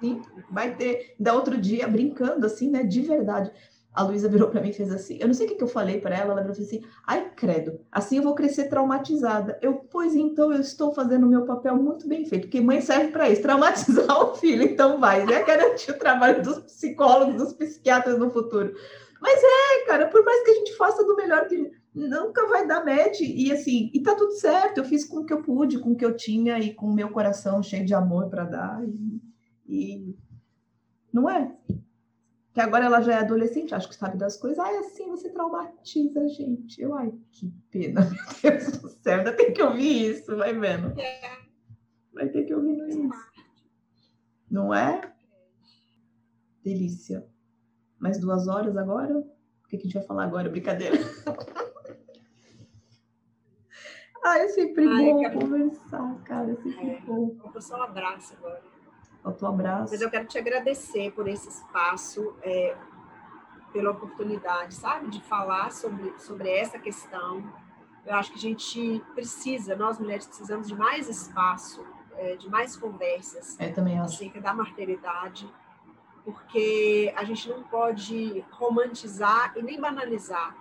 Sim, vai ter. Da outro dia, brincando assim, né? De verdade a Luísa virou para mim e fez assim. Eu não sei o que, que eu falei para ela, ela virou assim: ai, credo, assim eu vou crescer traumatizada. Eu, pois então, eu estou fazendo o meu papel muito bem feito, porque mãe serve para isso, traumatizar [laughs] o filho, então vai, né? Garantir o trabalho dos psicólogos, dos psiquiatras no futuro. Mas é, cara, por mais que a gente faça do melhor que nunca vai dar match. E assim, e tá tudo certo. Eu fiz com o que eu pude, com o que eu tinha e com o meu coração cheio de amor para dar. E, e não é? que agora ela já é adolescente, acho que sabe das coisas. Ai, assim você traumatiza a gente. Eu, ai, que pena, [laughs] meu Deus do céu, ainda tem que ouvir isso, vai vendo. É. Vai ter que ouvir isso. Não é? Delícia. Mais duas horas agora? O que a gente vai falar agora? Brincadeira. [laughs] Ai, é sempre Ai, bom quero... conversar, cara. É sempre é. bom. Vou só um abraço agora ao abraço. Mas eu quero te agradecer por esse espaço, é, pela oportunidade, sabe, de falar sobre, sobre essa questão. Eu acho que a gente precisa, nós mulheres precisamos de mais espaço, é, de mais conversas é, também acho. acerca da maternidade, porque a gente não pode romantizar e nem banalizar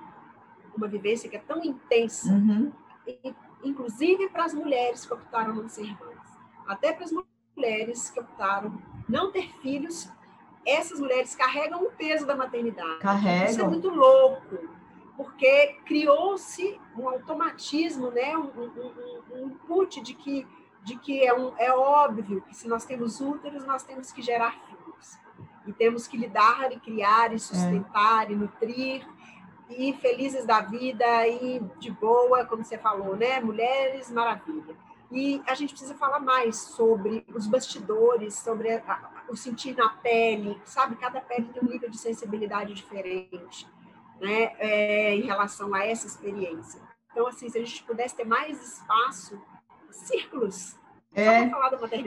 uma vivência que é tão intensa, uhum. inclusive para as mulheres que optaram não ser mães, até para as mulheres mulheres que optaram não ter filhos, essas mulheres carregam o peso da maternidade. Carregam. Isso é muito louco, porque criou-se um automatismo, né? um, um, um input de que, de que é, um, é óbvio que se nós temos úteros, nós temos que gerar filhos. E temos que lidar e criar e sustentar é. e nutrir e felizes da vida e de boa, como você falou, né? Mulheres, maravilha. E a gente precisa falar mais sobre os bastidores, sobre a, o sentir na pele, sabe? Cada pele tem um nível de sensibilidade diferente, né? É, em relação a essa experiência. Então, assim, se a gente pudesse ter mais espaço, círculos é,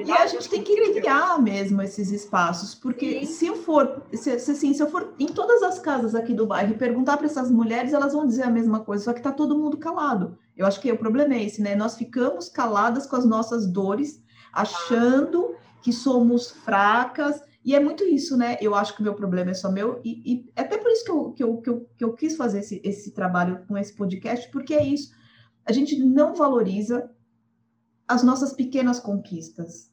e a gente tem que criar mesmo esses espaços, porque Sim. se eu for, se, se, assim, se eu for em todas as casas aqui do bairro e perguntar para essas mulheres, elas vão dizer a mesma coisa, só que está todo mundo calado. Eu acho que o problema é esse, né? Nós ficamos caladas com as nossas dores, achando que somos fracas, e é muito isso, né? Eu acho que o meu problema é só meu, e, e é até por isso que eu, que eu, que eu, que eu quis fazer esse, esse trabalho com esse podcast, porque é isso. A gente não valoriza as nossas pequenas conquistas.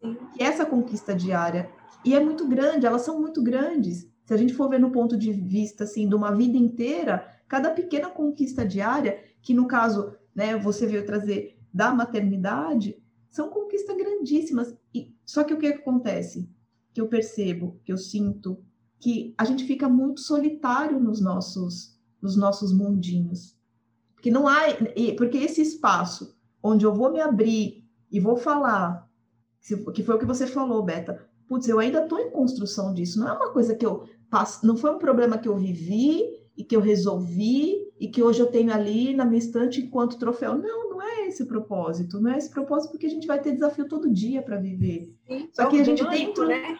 Sim. E essa conquista diária, e é muito grande, elas são muito grandes. Se a gente for ver no ponto de vista assim de uma vida inteira, cada pequena conquista diária, que no caso, né, você veio trazer da maternidade, são conquistas grandíssimas. E só que o que acontece? Que eu percebo, que eu sinto que a gente fica muito solitário nos nossos nos nossos mundinhos. Porque não há, porque esse espaço onde eu vou me abrir e vou falar, que foi o que você falou, Beta. Putz, eu ainda estou em construção disso. Não é uma coisa que eu passo, não foi um problema que eu vivi e que eu resolvi e que hoje eu tenho ali na minha estante enquanto troféu. Não, não é esse o propósito. Não é esse propósito porque a gente vai ter desafio todo dia para viver. Sim, Só que a gente dentro, né?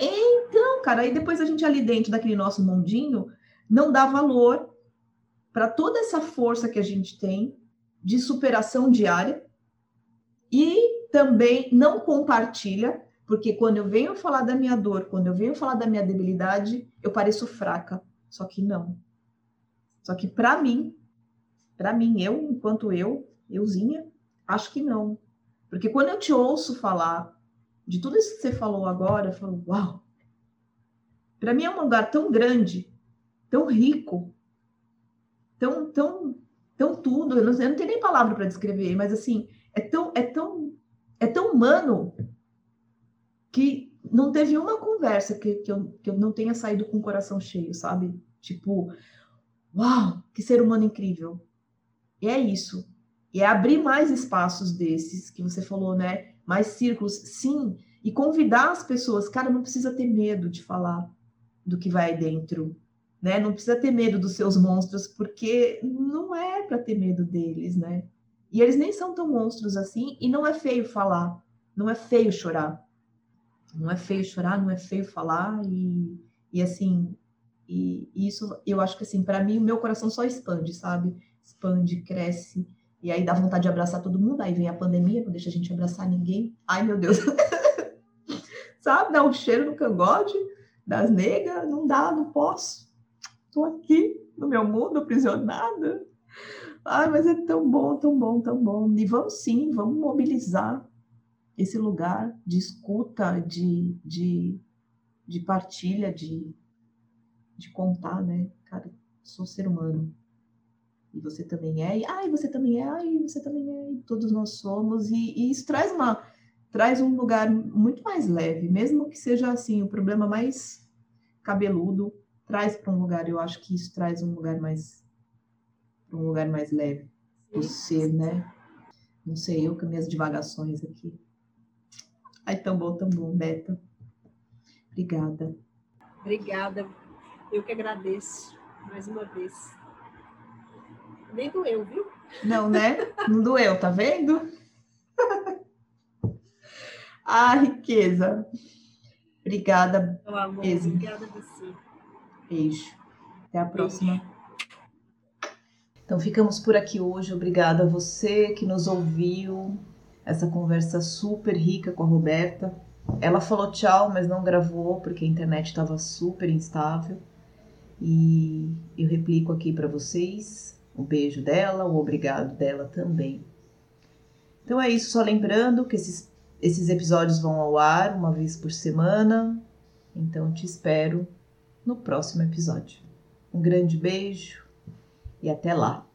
Então, cara, aí depois a gente ali dentro daquele nosso mundinho não dá valor para toda essa força que a gente tem de superação diária, também não compartilha, porque quando eu venho falar da minha dor, quando eu venho falar da minha debilidade, eu pareço fraca. Só que não. Só que para mim, para mim, eu, enquanto eu, euzinha, acho que não. Porque quando eu te ouço falar de tudo isso que você falou agora, eu falo, uau! Para mim é um lugar tão grande, tão rico, tão, tão, tão tudo. Eu não, eu não tenho nem palavra para descrever, mas assim, é tão, é tão, é tão humano que não teve uma conversa que, que, eu, que eu não tenha saído com o coração cheio, sabe? Tipo, uau, que ser humano incrível. E é isso. E é abrir mais espaços desses que você falou, né? Mais círculos, sim. E convidar as pessoas, cara, não precisa ter medo de falar do que vai dentro, né? Não precisa ter medo dos seus monstros, porque não é para ter medo deles, né? E eles nem são tão monstros assim, e não é feio falar, não é feio chorar. Não é feio chorar, não é feio falar, e, e assim, e, e isso eu acho que assim, para mim, o meu coração só expande, sabe? Expande, cresce, e aí dá vontade de abraçar todo mundo, aí vem a pandemia, não deixa a gente abraçar ninguém. Ai, meu Deus. [laughs] sabe? Dá um cheiro no cangote das negras, não dá, não posso. Tô aqui no meu mundo, aprisionada. Ai, mas é tão bom, tão bom, tão bom. E vamos sim, vamos mobilizar esse lugar de escuta, de, de, de partilha, de, de contar, né? Cara, sou ser humano. E você também é, e ai, você também é, ai, você também é, e todos nós somos. E, e isso traz uma traz um lugar muito mais leve, mesmo que seja assim o problema mais cabeludo, traz para um lugar. Eu acho que isso traz um lugar mais um lugar mais leve ser, né? Não sei, eu com minhas divagações aqui. Ai, tão bom, tão bom, Beta. Obrigada. Obrigada. Eu que agradeço mais uma vez. Nem doeu, viu? Não, né? Não doeu, tá vendo? [laughs] ah, riqueza. Obrigada. Meu amor, mesmo. obrigada a você. Beijo. Até a próxima. Beijo. Então ficamos por aqui hoje. Obrigada a você que nos ouviu. Essa conversa super rica com a Roberta. Ela falou tchau, mas não gravou porque a internet estava super instável. E eu replico aqui para vocês o beijo dela, o obrigado dela também. Então é isso, só lembrando que esses, esses episódios vão ao ar uma vez por semana. Então te espero no próximo episódio. Um grande beijo e até lá!